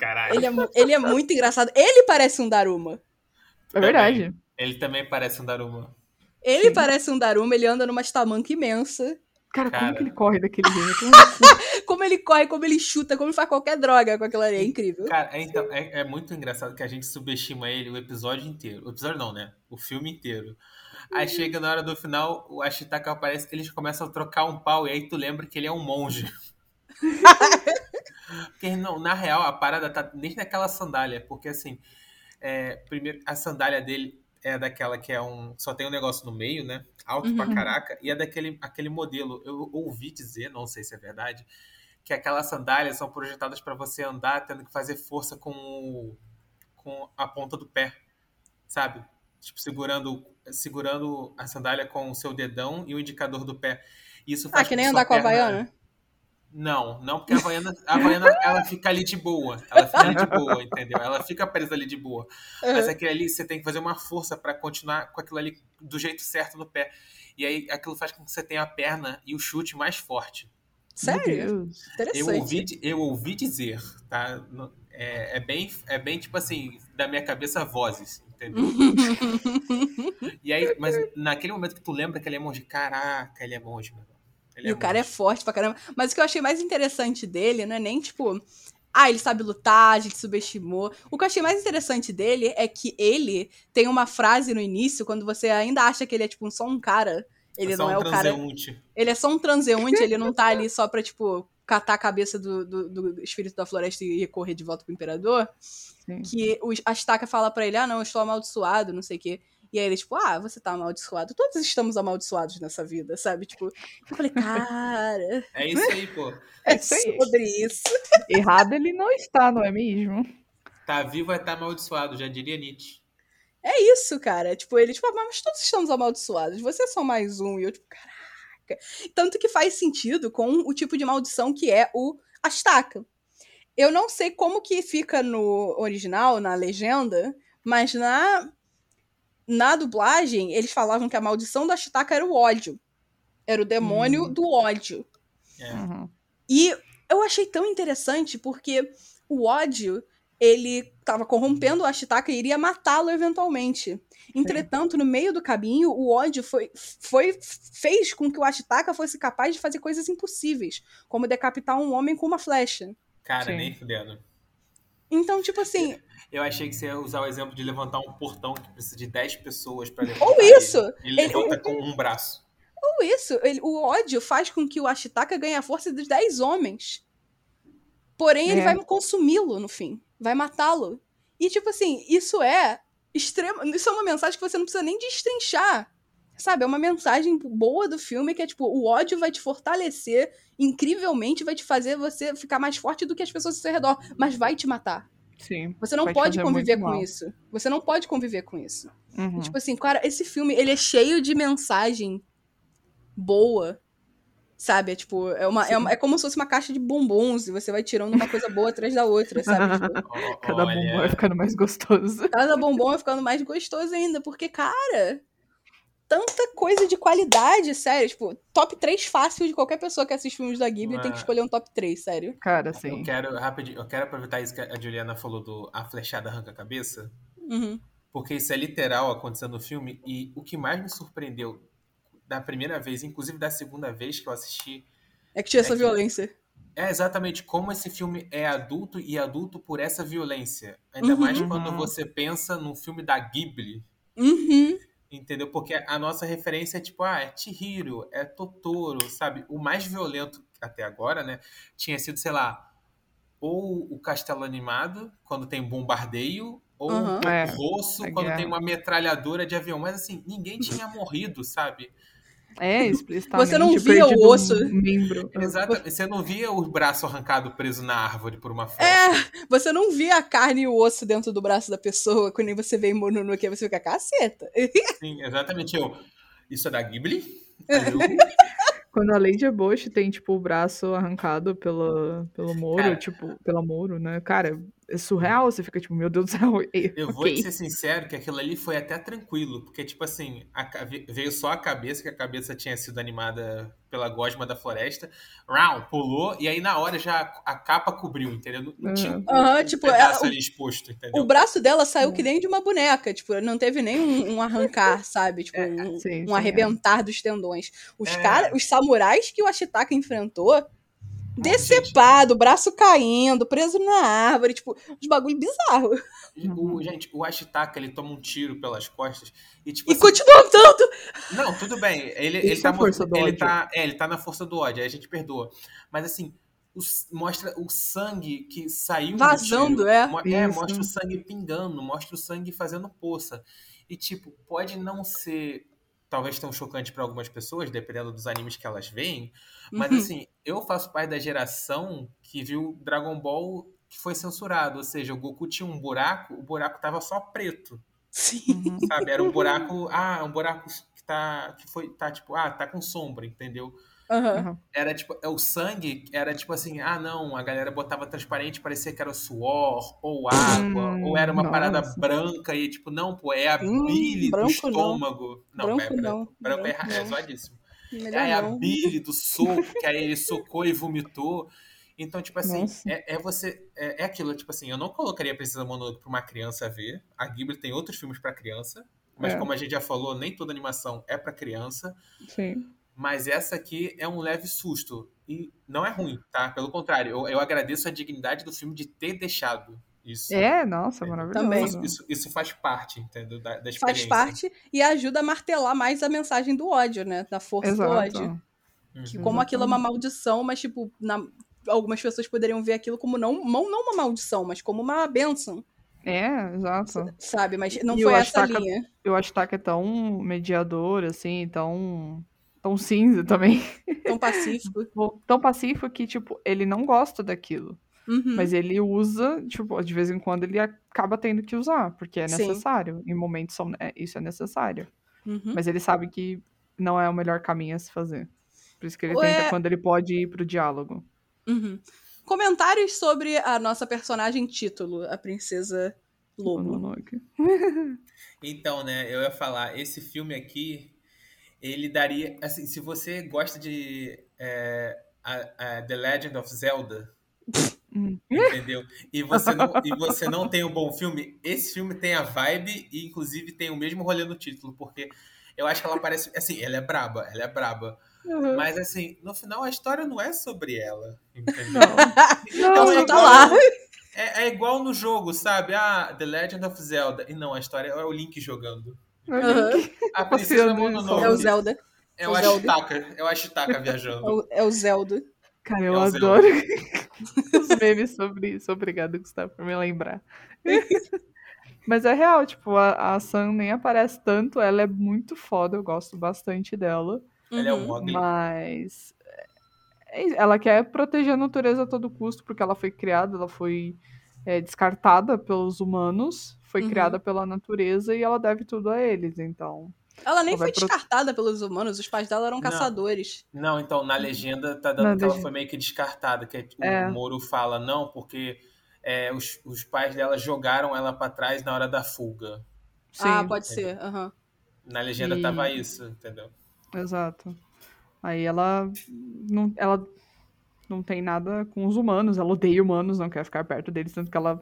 Caralho. Ele é, ele é muito engraçado. Ele parece um Daruma. É verdade. Ele também parece um Daruma. Ele Sim. parece um Daruma, ele anda numa tamanca imensa. Cara, como Cara. que ele corre daquele jeito? *laughs* Como Como ele corre, como ele chuta, como ele faz qualquer droga com aquilo ali. É incrível. Cara, é, então, é, é muito engraçado que a gente subestima ele o episódio inteiro. O episódio não, né? O filme inteiro. Aí chega na hora do final, o Ashitaka aparece, eles começam a trocar um pau, e aí tu lembra que ele é um monge. *laughs* porque, não, na real, a parada tá nem naquela sandália, porque assim, é, primeiro, a sandália dele é daquela que é um. Só tem um negócio no meio, né? Alto pra Uhum. caraca, e é daquele aquele modelo. Eu ouvi dizer, não sei se é verdade, que aquelas sandálias são projetadas para você andar tendo que fazer força com, o- com a ponta do pé, sabe? Tipo, segurando, segurando a sandália com o seu dedão e o indicador do pé. Isso faz Ah, que nem andar com a perna- Havaiana? Não, não, porque a Havaiana, a Havaiana ela fica ali de boa. Ela fica ali de boa, entendeu? Ela fica presa ali de boa. Mas Uhum. aquele ali você tem que fazer uma força para continuar com aquilo ali do jeito certo no pé. E aí aquilo faz com que você tenha a perna e o chute mais forte. Sério? Eu Interessante. ouvi, eu ouvi dizer, tá? É, é bem, é bem tipo assim, da minha cabeça, vozes, entendeu? *laughs* e aí, mas naquele momento que tu lembra que ele é monge, caraca, ele é monge, meu irmão. Ele E o cara é monge. forte pra caramba. Mas o que eu achei mais interessante dele não é nem, tipo, ah, ele sabe lutar, a gente subestimou. O que eu achei mais interessante dele é que ele tem uma frase no início, quando você ainda acha que ele é, tipo, só um cara. Ele É não um é o cara. transeunte. Ele é só um transeunte, ele não tá *laughs* ali só pra, tipo, catar a cabeça do, do, do espírito da floresta e correr de volta pro imperador. Sim. Que o Astaka fala pra ele, ah, não, eu estou amaldiçoado, não sei o quê. E aí ele, tipo, ah, você tá amaldiçoado. Todos estamos amaldiçoados nessa vida, sabe? Tipo, eu falei, cara, É isso aí, pô. *laughs* é isso aí. sobre isso. Errado ele não está, não é mesmo? Tá vivo vai estar amaldiçoado, já diria Nietzsche. É isso, cara. Tipo, ele, tipo, ah, mas todos estamos amaldiçoados. Você é só mais um. E eu, tipo, caraca. Tanto que faz sentido com o tipo de maldição que é o Astaka. Eu não sei como que fica no original, na legenda, mas na, na dublagem, eles falavam que a maldição do Astaka era o ódio. Era o demônio Hum. do ódio. É. Uhum. E eu achei tão interessante porque o ódio, ele tava corrompendo o Ashitaka e iria matá-lo eventualmente. Entretanto, no meio do caminho, o ódio foi, foi fez com que o Ashitaka fosse capaz de fazer coisas impossíveis, como decapitar um homem com uma flecha. Cara, Sim. nem fudendo. Então, tipo assim, Eu achei que você ia usar o exemplo de levantar um portão que precisa de 10 pessoas pra levantar. Ou ele. isso! Ele Ele- levanta com um braço. ou isso, ele- o ódio faz com que o Ashitaka ganhe a força dos 10 homens. Porém, ele É. vai consumi-lo no fim. Vai matá-lo. E, tipo assim, isso é extremo. Isso é uma mensagem que você não precisa nem destrinchar. Sabe? É uma mensagem boa do filme que é tipo: o ódio vai te fortalecer incrivelmente, vai te fazer você ficar mais forte do que as pessoas ao seu redor, mas vai te matar. Sim. Você não pode conviver com mal. isso. Você não pode conviver com isso. Uhum. Tipo assim, cara, esse filme, ele é cheio de mensagem boa. Sabe? É tipo, é, uma, é, uma- é como se fosse uma caixa de bombons e você vai tirando uma coisa boa atrás da outra, sabe? *laughs* Tipo, Cada bombom vai ficando mais gostoso. cada bombom vai ficando mais gostoso ainda, porque, cara, tanta coisa de qualidade, sério. Tipo, top 3 fácil de qualquer pessoa que assiste filmes da Ghibli tem que Ah. escolher um top 3, sério. Cara, Eu assim. quero, rapidinho, eu quero aproveitar isso que a Juliana falou do A Flechada Arranca a Cabeça, Uhum. porque isso é literal acontecendo no filme, e o que mais me surpreendeu da primeira vez, inclusive da segunda vez que eu assisti, É que tinha essa É que- violência. é exatamente como esse filme é adulto e adulto por essa violência. Ainda Uhum. mais quando Uhum. você pensa num filme da Ghibli, Uhum. Entendeu? Porque a nossa referência é tipo, ah, é Chihiro, é Totoro, sabe? O mais violento até agora, né, tinha sido, sei lá, ou o Castelo Animado, quando tem bombardeio, ou Uhum. o É, Rosso, a quando guerra. tem uma metralhadora de avião. Mas assim, ninguém tinha morrido, sabe? É, explicitamente. Você não via o osso. um membro. *laughs* Exatamente. Você não via o braço arrancado preso na árvore por uma flecha. É, você não via a carne e o osso dentro do braço da pessoa, quando você vê em Mononoke, você fica, caceta. *laughs* Sim, exatamente. Eu, isso é da Ghibli? É. *laughs* Quando a Lady Bush tem, tipo, o braço arrancado pela, pelo Moro, Cara. tipo, pela Moro, né? Cara, é surreal, você fica tipo, meu Deus do céu. *laughs* Eu vou te ser sincero que aquilo ali foi até tranquilo, porque, tipo assim, a, veio só a cabeça, que a cabeça tinha sido animada pela gosma da floresta, round, pulou, e aí na hora já a capa cobriu, entendeu? Não tinha um, uhum, tipo, um pedaço ali exposto, entendeu? O braço dela saiu que nem de uma boneca, tipo, não teve nem um, um arrancar, sabe? Tipo, É, um, sim, um sim, arrebentar dos tendões. Os É. caras, os samurais que o Ashitaka enfrentou. Decepado, braço caindo, preso na árvore, tipo, uns bagulho bizarro. O, gente, o Ashitaka, ele toma um tiro pelas costas e, tipo E assim, continua andando. Não, tudo bem. Ele, Isso ele, tá, é força do ele, ódio. tá, é, ele tá na força do ódio, aí a gente perdoa. Mas assim, os- mostra o sangue que saiu do Vazando, é. É, Isso. mostra o sangue pingando, mostra o sangue fazendo poça. E tipo, pode não ser talvez tão chocante para algumas pessoas, dependendo dos animes que elas veem, mas Uhum. assim, eu faço parte da geração que viu Dragon Ball que foi censurado, ou seja, o Goku tinha um buraco, o buraco tava só preto Sim. Uhum. sabe? Era um buraco, ah, um buraco que tá, que foi, tá tipo, ah, tá com sombra, entendeu? Aham. Era tipo, é o sangue era tipo assim, ah, não, a galera botava transparente, parecia que era suor, ou água, Hum, ou era uma parada nossa. branca e tipo, não, pô, é a Hum, bile do branco não. estômago. Não, Branco é, branco, não, branco é, branco é não. zoadíssimo. Melhor É a bile do *laughs* soco, que aí ele socou e vomitou. Então, tipo assim, é, é você. É, é aquilo, tipo assim, eu não colocaria Princesa Mononoke pra uma criança ver. A Ghibli tem outros filmes pra criança. Mas É. como a gente já falou, nem toda animação é pra criança. Sim. Mas essa aqui é um leve susto. E não é ruim, tá? Pelo contrário, eu, eu agradeço a dignidade do filme de ter deixado isso. É, nossa, maravilhoso. Também. Isso, isso, faz parte, entendeu? Da, da Faz experiência. parte e ajuda a martelar mais a mensagem do ódio, né? Da força do ódio. Exato. Uhum. Que como aquilo é uma maldição, mas, tipo, na- algumas pessoas poderiam ver aquilo como não, não, não uma maldição, mas como uma benção, É, exato. sabe? Mas não E foi o essa Ashitaka- linha. Eu acho que Taka é tão mediador, assim, tão. Tão cinza também. Tão *laughs* pacífico. Tão pacífico que, tipo, ele não gosta daquilo. Uhum. Mas ele usa, tipo, de vez em quando ele acaba tendo que usar, porque é Sim. necessário. Em momentos são, é, isso é necessário. Uhum. Mas ele sabe que não é o melhor caminho a se fazer. Por isso que ele Ué. tenta quando ele pode ir pro diálogo. Uhum. Comentários sobre a nossa personagem título, a princesa Lobo. Mononoke. Então, né, eu ia falar, esse filme aqui, ele daria. Assim, se você gosta de é, a- a The Legend of Zelda, Hum. entendeu? E você, não, e *laughs* você não tem um bom filme, esse filme tem a vibe e, inclusive, tem o mesmo rolê no título, porque eu acho que ela parece. Assim, ela é braba, ela é braba. Uhum. Mas, assim, no final a história não é sobre ela, entendeu? Não. Ela é só tá igual- lá. É, é igual no jogo, sabe? Ah, The Legend of Zelda. E não, a história é o Link jogando. Aham. A Princesa Mononoke. É o Zelda. É o o Zelda. Ashitaka. É o Ashitaka É viajando. o, é o Zelda. Cara, eu É o adoro *laughs* os memes sobre isso. Obrigado, Gustavo, por me lembrar. *laughs* Mas é real, tipo, a, a Sam nem aparece tanto, ela é muito foda, eu gosto bastante dela. Ele é o Uhum. Mogli. Mas é ela quer proteger a natureza a todo custo, porque ela foi criada, ela foi é, descartada pelos humanos, foi Uhum. criada pela natureza e ela deve tudo a eles, então. Ela nem Ela foi pro- descartada pelos humanos, os pais dela eram Não. caçadores. Não, então, na legenda tá dando Na que ela legenda. foi meio que descartada. Que o É. Moro fala, não, porque é, os, os pais dela jogaram ela pra trás na hora da fuga. Sim, ah, pode ser. aham. Na legenda E- tava isso, entendeu? exato. Aí ela não, ela não tem nada com os humanos, ela odeia humanos, não quer ficar perto deles, tanto que ela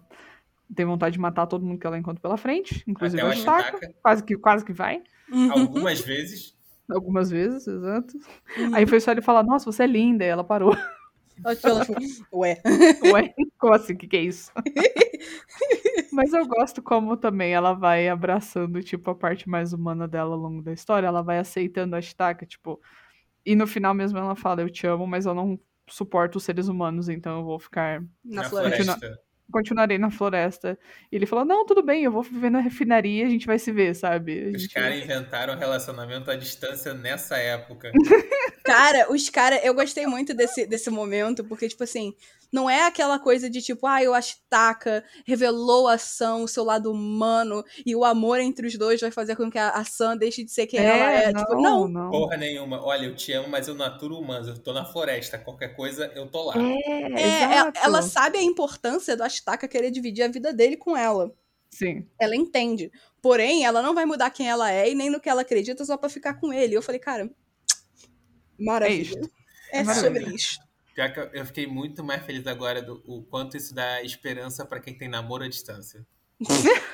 tem vontade de matar todo mundo que ela encontra pela frente, inclusive Até o Ashitaka, Ashitaka, quase que, quase que vai. algumas vezes. *laughs* Algumas vezes, exato. Uhum. Aí foi só ele falar, nossa, você é linda, e ela parou. Ela, tipo, ué. *laughs* Ué, como assim? O que, que é isso? *laughs* Mas eu gosto como também ela vai abraçando, tipo, a parte mais humana dela ao longo da história. Ela vai aceitando a Shitaka, tipo... E no final mesmo ela fala, eu te amo, mas eu não suporto os seres humanos, então eu vou ficar... Na, na floresta. Continuarei na floresta. E ele falou, não, tudo bem, eu vou viver na refinaria, a gente vai se ver, sabe? Os caras inventaram relacionamento à distância nessa época. *laughs* cara, os caras, eu gostei muito desse, desse momento, porque, tipo assim, não é aquela coisa de tipo, ah, eu Ashitaka revelou a Sam, o seu lado humano, e o amor entre os dois vai fazer com que a, a Sam deixe de ser quem ela é. não, tipo, não. não. Porra nenhuma. Olha, eu te amo, mas eu naturo humano. Eu tô na floresta. Qualquer coisa, eu tô lá. É, É, ela, exato. ela sabe a importância do Ashitaka querer dividir a vida dele com ela. Sim. Ela entende. Porém, ela não vai mudar quem ela é e nem no que ela acredita só pra ficar com ele. Eu falei, cara, maravilha. isto. É, É sobre maravilha. isso. Pior que eu- eu fiquei muito mais feliz agora do o quanto isso dá esperança pra quem tem namoro à distância. *laughs*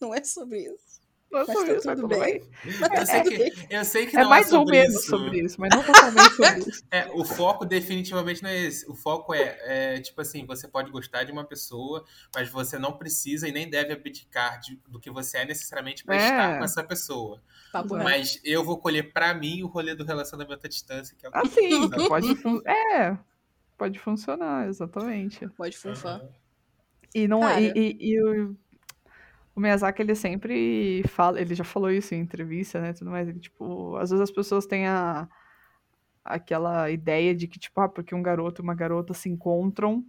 Não é sobre isso. É Mas tá tudo tudo bem. tá Eu sei que, eu sei que É não mais é ou sobre menos isso. sobre isso, mas não totalmente sobre *laughs* isso. É, o foco definitivamente não é esse. O foco é, é, tipo assim, você pode gostar de uma pessoa, mas você não precisa e nem deve abdicar de- do que você é necessariamente pra É. estar com essa pessoa. Papo reto. Mas eu vou colher pra mim o rolê do relacionamento à distância, que é o que Assim, eu *laughs* pode, fun- é, pode funcionar, exatamente. Pode funfar. E não Cara. e, e- e o, o Miyazaki ele sempre fala, ele já falou isso em entrevista, né, tudo mais, ele tipo, às vezes as pessoas têm a aquela ideia de que tipo, ah, porque um garoto e uma garota se encontram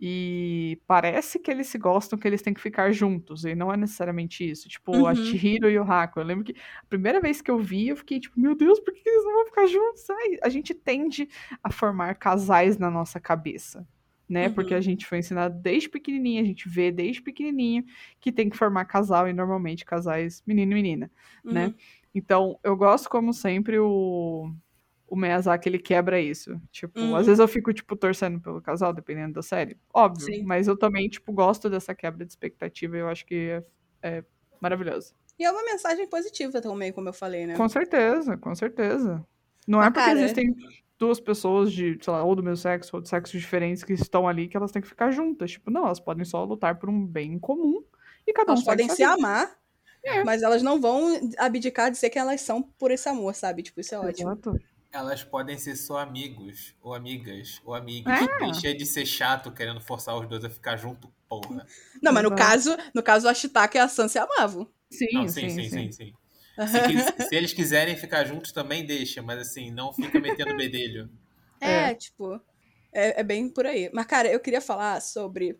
e parece que eles se gostam, que eles têm que ficar juntos, e não é necessariamente isso. Tipo, a Uhum. Chihiro e o Hako, eu lembro que a primeira vez que eu vi, eu fiquei tipo, meu Deus, por que eles não vão ficar juntos? Ai, a gente tende a formar casais na nossa cabeça né? Uhum. Porque a gente foi ensinado desde pequenininha, a gente vê desde pequenininho que tem que formar casal e normalmente casais menino e menina, né? Uhum. Então, eu gosto como sempre o o Miyazaki ele quebra isso. Tipo, Uhum. às vezes eu fico tipo torcendo pelo casal, dependendo da série. Óbvio, Sim. mas eu também tipo gosto dessa quebra de expectativa, e eu acho que é, é maravilhoso. E é uma mensagem positiva também, como eu falei, né? Com certeza, com certeza. Não Mas, é porque cara, existem duas pessoas de, sei lá, ou do mesmo sexo ou de sexos diferentes que estão ali que elas têm que ficar juntas. Tipo, não, elas podem só lutar por um bem comum e cada um Elas segue podem se amar, É. mas elas não vão abdicar de ser quem elas são por esse amor, sabe? Tipo, isso é ótimo. Exato. Elas podem ser só amigos, ou amigas, ou amigas. É. Deixa de ser chato querendo forçar os dois a ficar junto, porra. Não, mas no caso, no caso, a Chitaka e a Sam se amavam. Sim, Não, sim, sim, sim, sim, sim, sim. Se, se eles quiserem ficar juntos, também deixa, mas assim, não fica metendo *laughs* bedelho. É, É. tipo, é, é bem por aí. Mas, cara, eu queria falar sobre.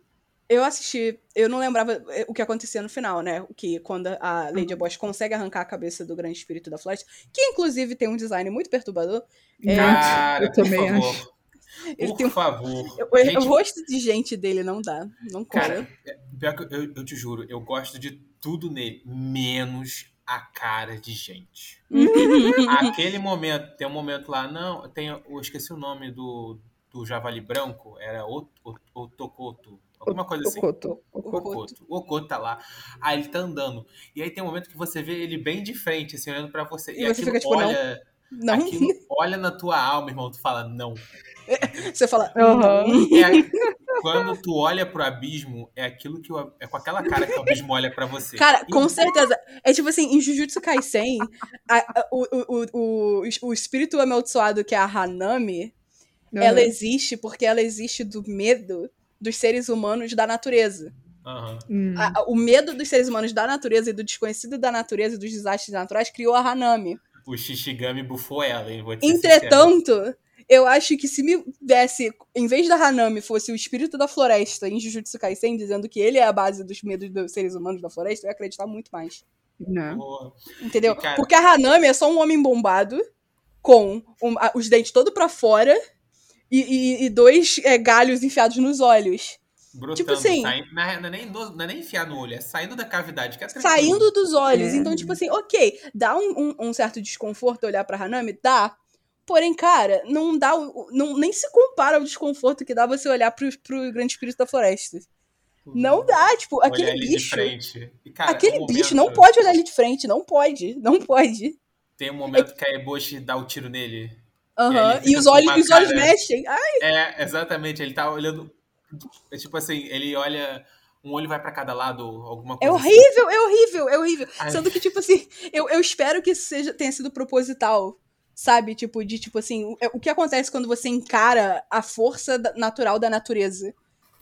Eu assisti, eu não lembrava é, o que acontecia no final, né? O que quando a Lady Uhum. Boss consegue arrancar a cabeça do grande espírito da floresta, que inclusive tem um design muito perturbador. É, Cara, eu por também favor. acho. Ele Por tem um- favor. *laughs* o, Gente, o rosto de gente dele não dá, não cola. Cara, é- pior que eu, eu te juro, eu gosto de tudo nele, menos a cara de gente. *laughs* Aquele momento, tem um momento lá, não, tem, eu esqueci o nome do, do javali branco, era o, o, o Tokoto, alguma coisa assim. Okoto. O Okoto. O Okoto tá lá. Aí ele tá andando. E aí tem um momento que você vê ele bem de frente, assim, olhando pra você. E, E você aquilo fica tipo, não. olha, não, aquilo olha na tua alma, irmão. Tu fala, não. *laughs* você fala. Aham. É, quando tu olha pro abismo, é aquilo que o, é com aquela cara que o abismo olha pra você. Cara, E- com certeza. É tipo assim, em Jujutsu Kaisen, a- a- o, o, o, o, o espírito amaldiçoado que é a Hanami, ela existe porque ela existe do medo dos seres humanos da natureza. Aham. Hum. A- o medo dos seres humanos da natureza e do desconhecido da natureza e dos desastres naturais criou a Hanami. O Shishigami bufou ela, hein? Vou te ser sincero. Eu acho que se me desse, em vez da Hanami, fosse o espírito da floresta em Jujutsu Kaisen, dizendo que ele é a base dos medos dos seres humanos da floresta, eu ia acreditar muito mais. Né? Porra. Entendeu? E, cara- Porque a Hanami é só um homem bombado, com um- a- os dentes todo pra fora e, e- e dois é, galhos enfiados nos olhos. Brotando, Tipo assim- saindo, não, é, não é nem não é nem enfiar no olho, é saindo da cavidade. Que é. Saindo dos olhos. É. Então, tipo assim, ok, dá um, um- um certo desconforto olhar pra Hanami? Dá. Porém, cara, não dá. Não, nem se compara ao desconforto que dá você olhar pro, pro grande espírito da floresta. Não dá, tipo, Olhar aquele bicho. frente. E, cara, Aquele um bicho momento- não pode olhar ele de frente, não pode, não pode. Tem um momento que a Eboshi dá o tiro nele. Aham. E, fica os olhos, os olhos mexem. Ai, É, exatamente. Ele tá olhando. É tipo assim, ele olha. Um olho vai pra cada lado, alguma É coisa. assim. horrível, é horrível, é horrível. Ai. Sendo que, tipo assim, eu, eu espero que isso seja, tenha sido proposital. Sabe? Tipo, de tipo assim, o, o que acontece quando você encara a força natural da natureza?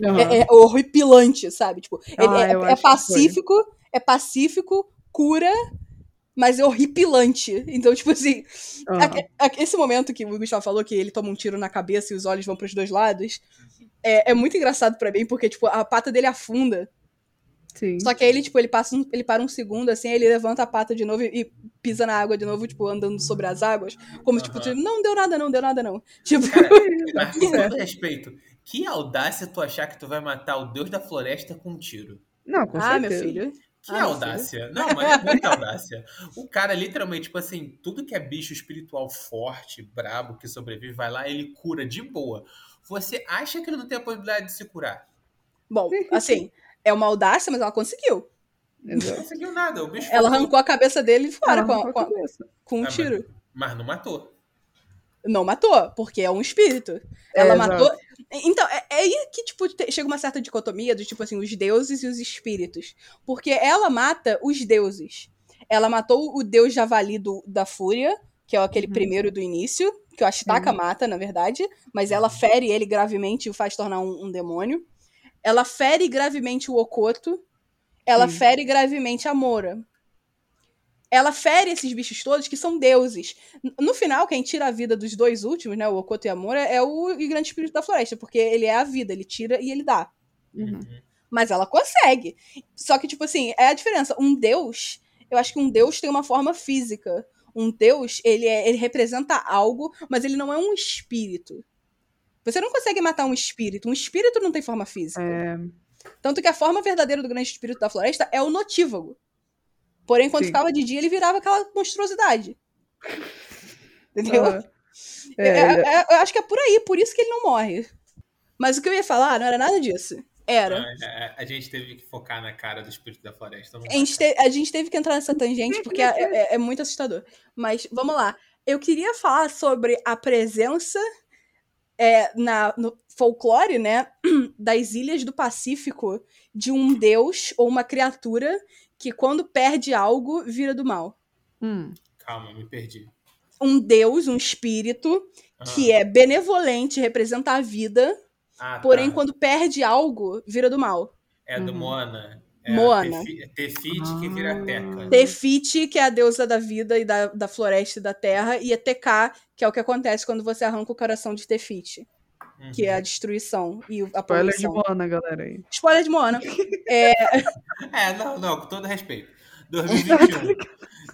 Aham. É, é horripilante, sabe? Tipo, ele Ah, é, eu é foi. pacífico, é pacífico, cura mas é horripilante. Então, tipo assim, Ah, a- a- esse momento que o Gustavo falou que ele toma um tiro na cabeça e os olhos vão pros dois lados, é, é muito engraçado pra mim, porque, tipo, a pata dele afunda. Sim. Só que aí ele, tipo, ele passa um- ele para um segundo, assim, aí ele levanta a pata de novo e, e pisa na água de novo, tipo, andando sobre as águas. Como, tipo, Aham. não deu nada, não deu nada, não. Tipo, Cara, *laughs* mas com todo respeito, que audácia tu achar que tu vai matar o deus da floresta com um tiro? Não, com ah, meu certeza. filho. Que Ah, meu audácia. Não, mas é *laughs* muita audácia. O cara, literalmente, tipo assim, tudo que é bicho espiritual forte, brabo, que sobrevive, vai lá, ele cura de boa. Você acha que ele não tem a possibilidade de se curar? Bom, *laughs* assim, é uma audácia, mas ela conseguiu. Não conseguiu nada. O bicho Ela arrancou a cabeça dele fora com, com, com um Ah, mas- tiro. Mas não matou. Não matou, porque é um espírito. É, Ela exato. matou. Então, é, é aí que, tipo, chega uma certa dicotomia do tipo assim, os deuses e os espíritos. Porque ela mata os deuses. Ela matou o deus javali do, da fúria, que é aquele Uhum. primeiro do início, que o Ashtaka mata, na verdade, mas ela fere ele gravemente e o faz tornar um, um demônio. Ela fere gravemente o Okoto. Ela Sim. fere gravemente a Mora. Ela fere esses bichos todos que são deuses. No final, quem tira a vida dos dois últimos, né, o Okoto e a Mora, é o grande espírito da floresta, porque ele é a vida, ele tira e ele dá. Uhum. Mas ela consegue. Só que, tipo assim, é a diferença. Um deus, eu acho que um deus tem uma forma física. Um deus, ele, é, ele representa algo, mas ele não é um espírito. Você não consegue matar um espírito. Um espírito não tem forma física. É, Tanto que a forma verdadeira do grande espírito da floresta é o notívago. Porém, quando Sim. ficava de dia, ele virava aquela monstruosidade. Entendeu? ah, É, é, ele- é- eu acho que é por aí, por isso que ele não morre. Mas o que eu ia falar não era nada disso. Era. A, gente teve que focar na cara do espírito da floresta. A gente, te- a gente teve que entrar nessa tangente porque é, é- é muito assustador. Mas vamos lá. Eu queria falar sobre a presença é, na, no folclore, né, *clears throat* das ilhas do Pacífico de um deus ou uma criatura que, quando perde algo, vira do mal. hum, Calma, me perdi. Um deus, um espírito, Ah, que é benevolente, representa a vida, ah, porém, tá. quando perde algo, vira do mal. É do Uhum. Moana. É Moana. a Tefi- Tefite que vira Ah. Teca. Tefiti, que é a deusa da vida e da, da floresta e da terra, e a TK, que é o que acontece quando você arranca o coração de Tefiti, Uhum. que é a destruição e a spoiler de poluição. Moana, galera aí. Spoiler de Moana. É, *laughs* não, não, com todo respeito. *laughs* 2021.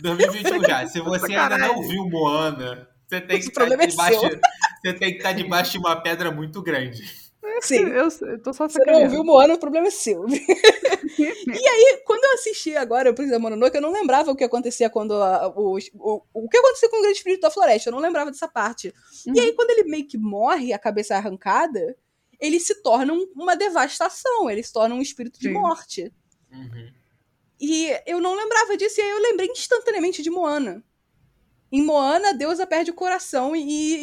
2021 já. Se você ainda não viu Moana, você tem que Esse estar é debaixo, seu. você tem que estar debaixo de uma pedra muito grande. Sim. *laughs* Eu, eu tô só Você não ouviu Moana, o problema é seu. *laughs* E aí, quando eu assisti agora o Príncipe Mononoke, eu não lembrava o que acontecia quando a- o, o, o que acontecia com o Grande Espírito da Floresta. Eu não lembrava dessa parte. Uhum. E aí, quando ele meio que morre, a cabeça é arrancada, ele se torna um- uma devastação. Ele se torna um espírito de Sim. morte. Uhum. E eu não lembrava disso, e aí eu lembrei instantaneamente de Moana. Em Moana, a deusa perde o coração e,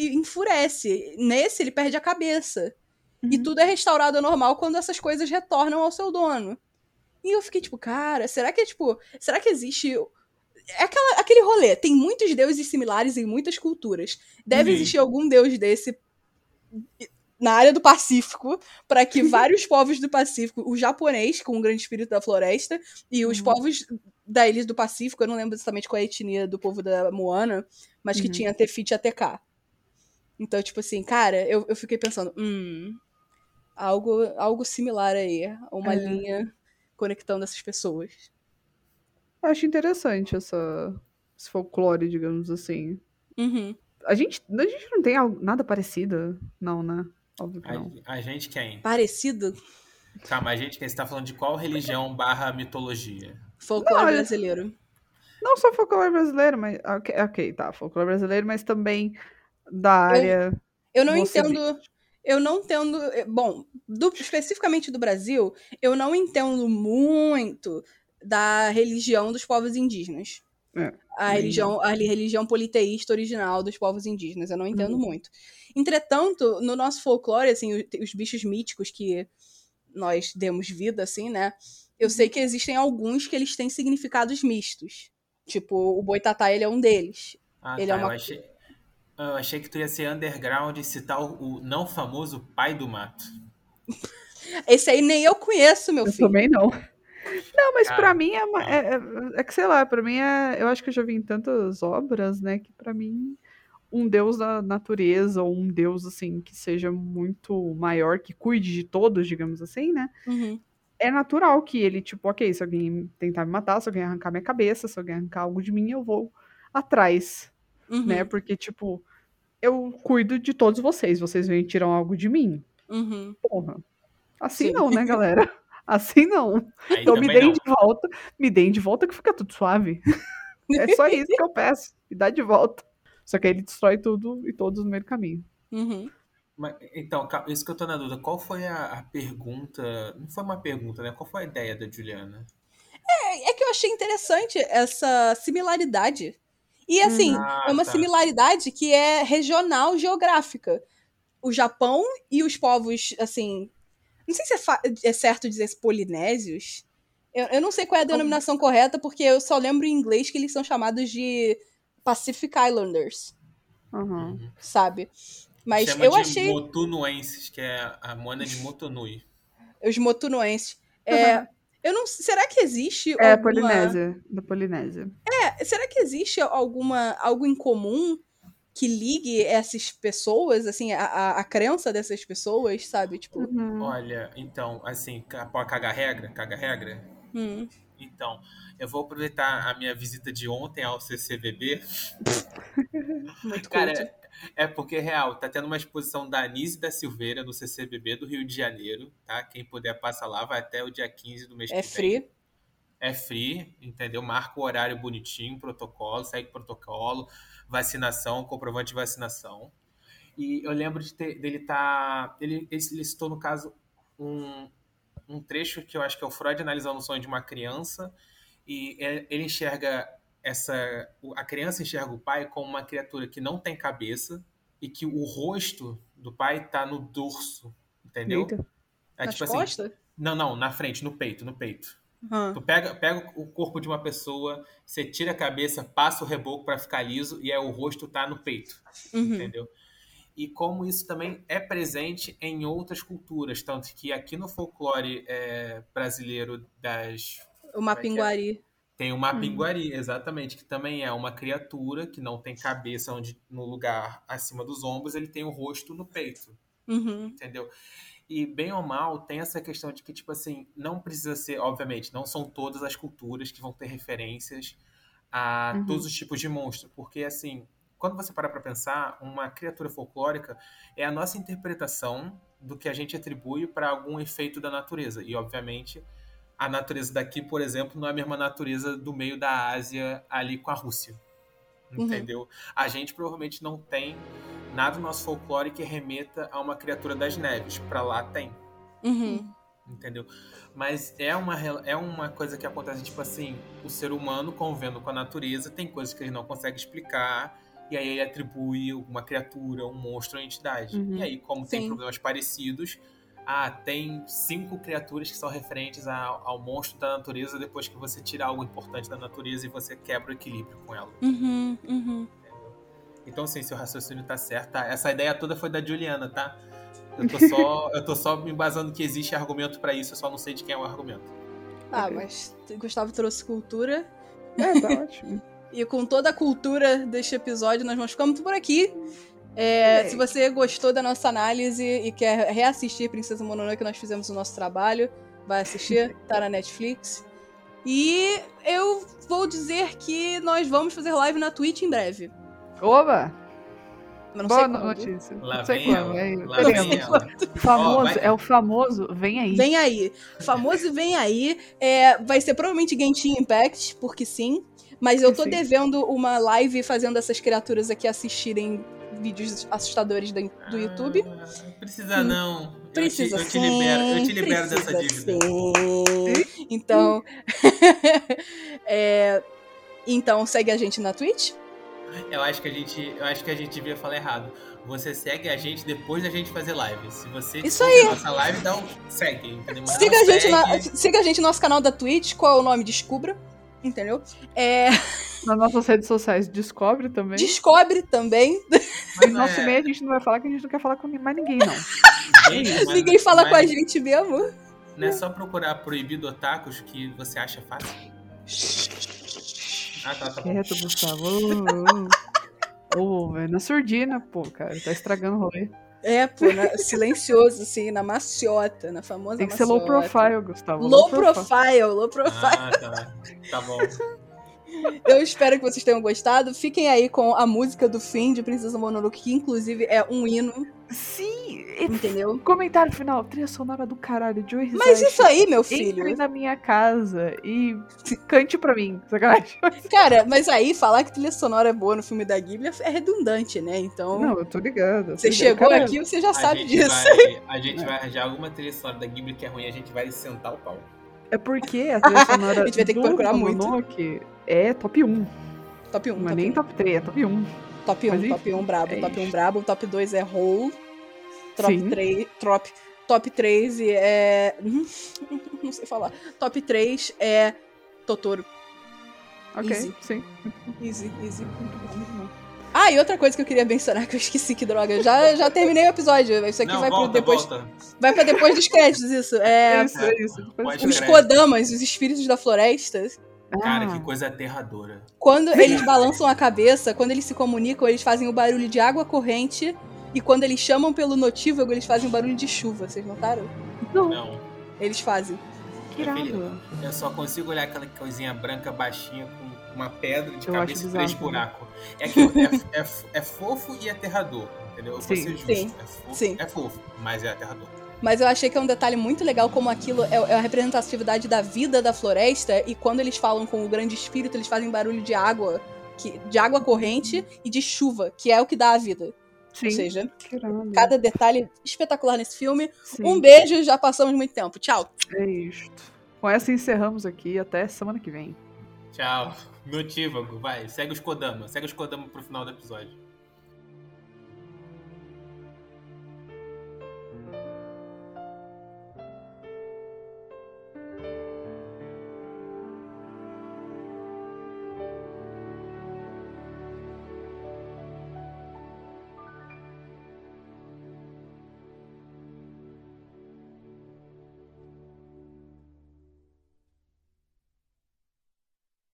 e enfurece. Nesse, ele perde a cabeça. E Uhum. tudo é restaurado ao normal quando essas coisas retornam ao seu dono. E eu fiquei tipo, cara, será que é tipo. Será que existe. É aquela, aquele rolê. Tem muitos deuses similares em muitas culturas. Deve Sim. existir algum deus desse na área do Pacífico, para que *laughs* vários povos do Pacífico, o japonês, com o grande espírito da floresta, e os Uhum. povos da ilha do Pacífico, eu não lembro exatamente qual é a etnia do povo da Moana, mas que Uhum. tinha Tefiti e ATK. Então, tipo assim, cara, eu, eu fiquei pensando, hum, algo, algo similar aí, uma É. linha conectando essas pessoas. Eu acho interessante essa, esse folclore, digamos assim. Uhum. A gente, a gente não tem algo, nada parecido, não, né? Óbvio que não. A, a gente quem? Parecido Calma, a gente quem? Você tá falando de qual religião barra mitologia? folclore Não, eu- brasileiro. Não só folclore brasileiro, mas. Ok, ok, tá. Folclore brasileiro, mas também da área. Eu não Moçambique. entendo. Eu não entendo. eh, Bom, do- especificamente do Brasil, eu não entendo muito da religião dos povos indígenas. É, a religião, a religião politeísta original dos povos indígenas. Eu não entendo Uhum. muito. Entretanto, no nosso folclore, assim, o- os bichos míticos que nós demos vida, assim, né? Eu sei que existem alguns que eles têm significados mistos. Tipo, o boitatá, ele é um deles. Ah, Ele tá. é uma- eu, achei, eu achei que tu ia ser underground e citar o, o não famoso pai do mato. Esse aí nem eu conheço, meu Eu filho. também não. Não, mas pra mim é, é, é- é que, sei lá, pra mim é. Eu acho que eu já vi em tantas obras, né, que pra mim um deus da natureza, ou um deus, assim, que seja muito maior, que cuide de todos, digamos assim, né? Uhum. É natural que ele, tipo, ok, se alguém tentar me matar, se alguém arrancar minha cabeça, se alguém arrancar algo de mim, eu vou atrás, Uhum. né? Porque, tipo, eu cuido de todos vocês, vocês vêm tirar algo de mim. Uhum. Porra. Assim Sim. não, né, *laughs* galera? Assim não. Aí Então me deem não. de volta, me deem de volta que fica tudo suave. É só *laughs* isso que eu peço, me dá de volta. Só que aí ele destrói tudo e todos no meio do caminho. Uhum. Mas, então, isso que eu tô na dúvida. Qual foi a, a pergunta? Não foi uma pergunta, né? Qual foi a ideia da Juliana? É que eu achei interessante essa similaridade. E assim, Ah, é uma tá. similaridade que é regional geográfica. O Japão e os povos, assim. Não sei se é, é certo dizer polinésios. Eu, eu não sei qual é a denominação correta, porque eu só lembro em inglês que eles são chamados de Pacific Islanders. Uhum. sabe? Mas Chama eu de achei. Motunuenses, que é a Moana de Motunui. Os motunoenses. É, eu não. Será que existe É, alguma... Polinésia, da Polinésia. É, será que existe alguma algo em comum que ligue essas pessoas, assim, a, a, a crença dessas pessoas, sabe? Tipo, Uhum. Olha, então, assim, ca- pode cagar regra? Caga regra? hum, Então, eu vou aproveitar a minha visita de ontem ao CCBB. *laughs* muito Cara. É, é porque, real, tá tendo uma exposição da Anise da Silveira no CCBB do Rio de Janeiro, tá? Quem puder passa lá, vai até o dia 15 do mês É que vem. free. É free, entendeu? Marca o horário bonitinho, protocolo, segue protocolo, vacinação, comprovante de vacinação. E eu lembro de ter, dele tá. Ele, ele listou, no caso, um, um trecho que eu acho que é o Freud analisando o sonho de uma criança. E ele ele enxerga essa. A criança enxerga o pai como uma criatura que não tem cabeça e que o rosto do pai tá no dorso. Entendeu? Eita. É Nas tipo assim. costas? Não, não, na frente, no peito, no peito. Hã. Tu pega, pega o corpo de uma pessoa, você tira a cabeça, passa o reboco pra ficar liso e aí o rosto tá no peito, Uhum. entendeu? E como isso também é presente em outras culturas, tanto que aqui no folclore é, brasileiro das O Mapinguari. Tem o Mapinguari, exatamente, que também é uma criatura que não tem cabeça onde no lugar acima dos ombros, ele tem o rosto no peito Uhum. entendeu? E bem ou mal, tem essa questão de que, tipo assim, não precisa ser, obviamente, não são todas as culturas que vão ter referências a Uhum. todos os tipos de monstro, porque, assim, quando você para pra pensar, uma criatura folclórica é a nossa interpretação do que a gente atribui para algum efeito da natureza. E, obviamente, a natureza daqui, por exemplo, não é a mesma natureza do meio da Ásia ali com a Rússia. Uhum. Entendeu? A gente provavelmente não tem nada no nosso folclore que remeta a uma criatura das neves. Pra lá tem, Uhum. entendeu? Mas é uma, é uma coisa que acontece, tipo assim, o ser humano convivendo com a natureza, tem coisas que ele não consegue explicar, e aí ele atribui uma criatura, um monstro, uma entidade. Uhum. E aí, como tem Sim. problemas parecidos, ah, tem cinco criaturas que são referentes ao, ao monstro da natureza depois que você tira algo importante da natureza e você quebra o equilíbrio com ela. Uhum. Uhum. Então, sim, seu raciocínio tá certo. Tá? Essa ideia toda foi da Juliana, tá? Eu tô só, *laughs* eu tô só me embasando que existe argumento pra isso, eu só não sei de quem é o argumento. Ah, mas Gustavo trouxe cultura. É, tá ótimo. *laughs* E com toda a cultura deste episódio, nós vamos ficando por aqui. É, se você gostou da nossa análise e quer reassistir Princesa Mononoke, nós fizemos o nosso trabalho, vai assistir, tá na Netflix. E eu vou dizer que nós vamos fazer live na Twitch em breve. Oba! Boa sei no- quando. notícia. Lá Não sei vem quando, é. *laughs* Famoso, vai- é o famoso, vem aí. Vem aí. Famoso vem aí. É, vai ser provavelmente Genshin Impact, porque sim. Mas eu tô devendo uma live fazendo essas criaturas aqui assistirem vídeos assustadores do, do YouTube. Ah, precisa não. Precisa eu te, eu te sim, libero, eu te libero dessa dívida. sim. Então, *laughs* é, então segue a gente na Twitch. Eu acho que a gente, eu acho que a gente devia falar errado. Você segue a gente depois da gente fazer live. Se você Isso aí. nossa live, um segue, entendeu? Siga a, gente segue. na, siga a gente no nosso canal da Twitch, qual é o nome? Descubra. Entendeu? É, Nas nossas redes sociais, descobre também. descobre também. Mas No nosso é- e-mail a gente não vai falar que a gente não quer falar com mais ninguém, não. Gente, mas- Ninguém fala mas- com a gente mesmo. não é só procurar proibido otakus que você acha fácil? Ah, tá, tá bom. Quieto, Gustavo. Ô, ô, ô, velho, na surdina, pô, cara. Tá estragando o rolê. É, pô, na- silencioso, assim, na maciota, na famosa Tem que ser low maciota. profile, Gustavo. Low profile, low profile. Ah, tá. Tá bom. *laughs* Eu espero que vocês tenham gostado. Fiquem aí com a música do fim de Princesa Mononoke, que inclusive é um hino, Sim! entendeu? Comentário final. Trilha sonora do caralho, Joe Mas isso aí, meu Entre filho. na minha casa e cante pra mim. Sacanagem. *laughs* Cara, mas aí falar que trilha sonora é boa no filme da Ghibli é redundante, né? Então, Não, eu tô ligado. eu você ligado. chegou Cara, aqui, você já A sabe disso. vai- a *laughs* gente vai arranjar alguma trilha sonora da Ghibli que é ruim, a gente vai sentar o pau. É porque a trilha *laughs* sonora A gente vai ter que do procurar muito. É top 1. Top 1, Não é top nem 1. top 3, é top 1. Top 1, Mas top 1 brabo, é top 1 isso. brabo, top 2 é Hole, top Sim. 3, top, top 3 é... *laughs* não sei falar. Top 3 é Totoro. Ok, Easy. sim. Easy, easy. Muito bom, muito bom. Ah, e outra coisa que eu queria mencionar, que eu esqueci, que droga. eu Já, já terminei o episódio. Isso aqui Não, vai, pro volta, depois, volta. vai pra depois dos créditos, isso. É, É isso, é isso. Os. Kodamas, os espíritos da floresta, Cara, Ah, que coisa aterradora. quando eles balançam a cabeça, quando eles se comunicam, eles fazem o barulho de água corrente. E quando eles chamam pelo notívago, eles fazem o barulho de chuva. Vocês notaram? Não, Não. Eles fazem. que irado. Eu só consigo olhar aquela coisinha branca baixinha com uma pedra de Eu cabeça e três buracos. É, que é, é, é fofo e aterrador. Entendeu? Eu vou Sim, ser justo. sim, é, fofo, sim. é fofo, mas é aterrador. Mas eu achei que é um detalhe muito legal como aquilo é é a representatividade da vida da floresta. E quando eles falam com o grande espírito, eles fazem barulho de água. Que, de água corrente e de chuva, que é o que dá a vida. Sim, Ou seja, irado. cada detalhe espetacular nesse filme. Sim, Um beijo, já passamos muito tempo. Tchau. É isto. Com essa encerramos aqui. Até semana que vem. Tchau. Notívago, vai. Segue os Kodama. Segue os Kodama pro final do episódio.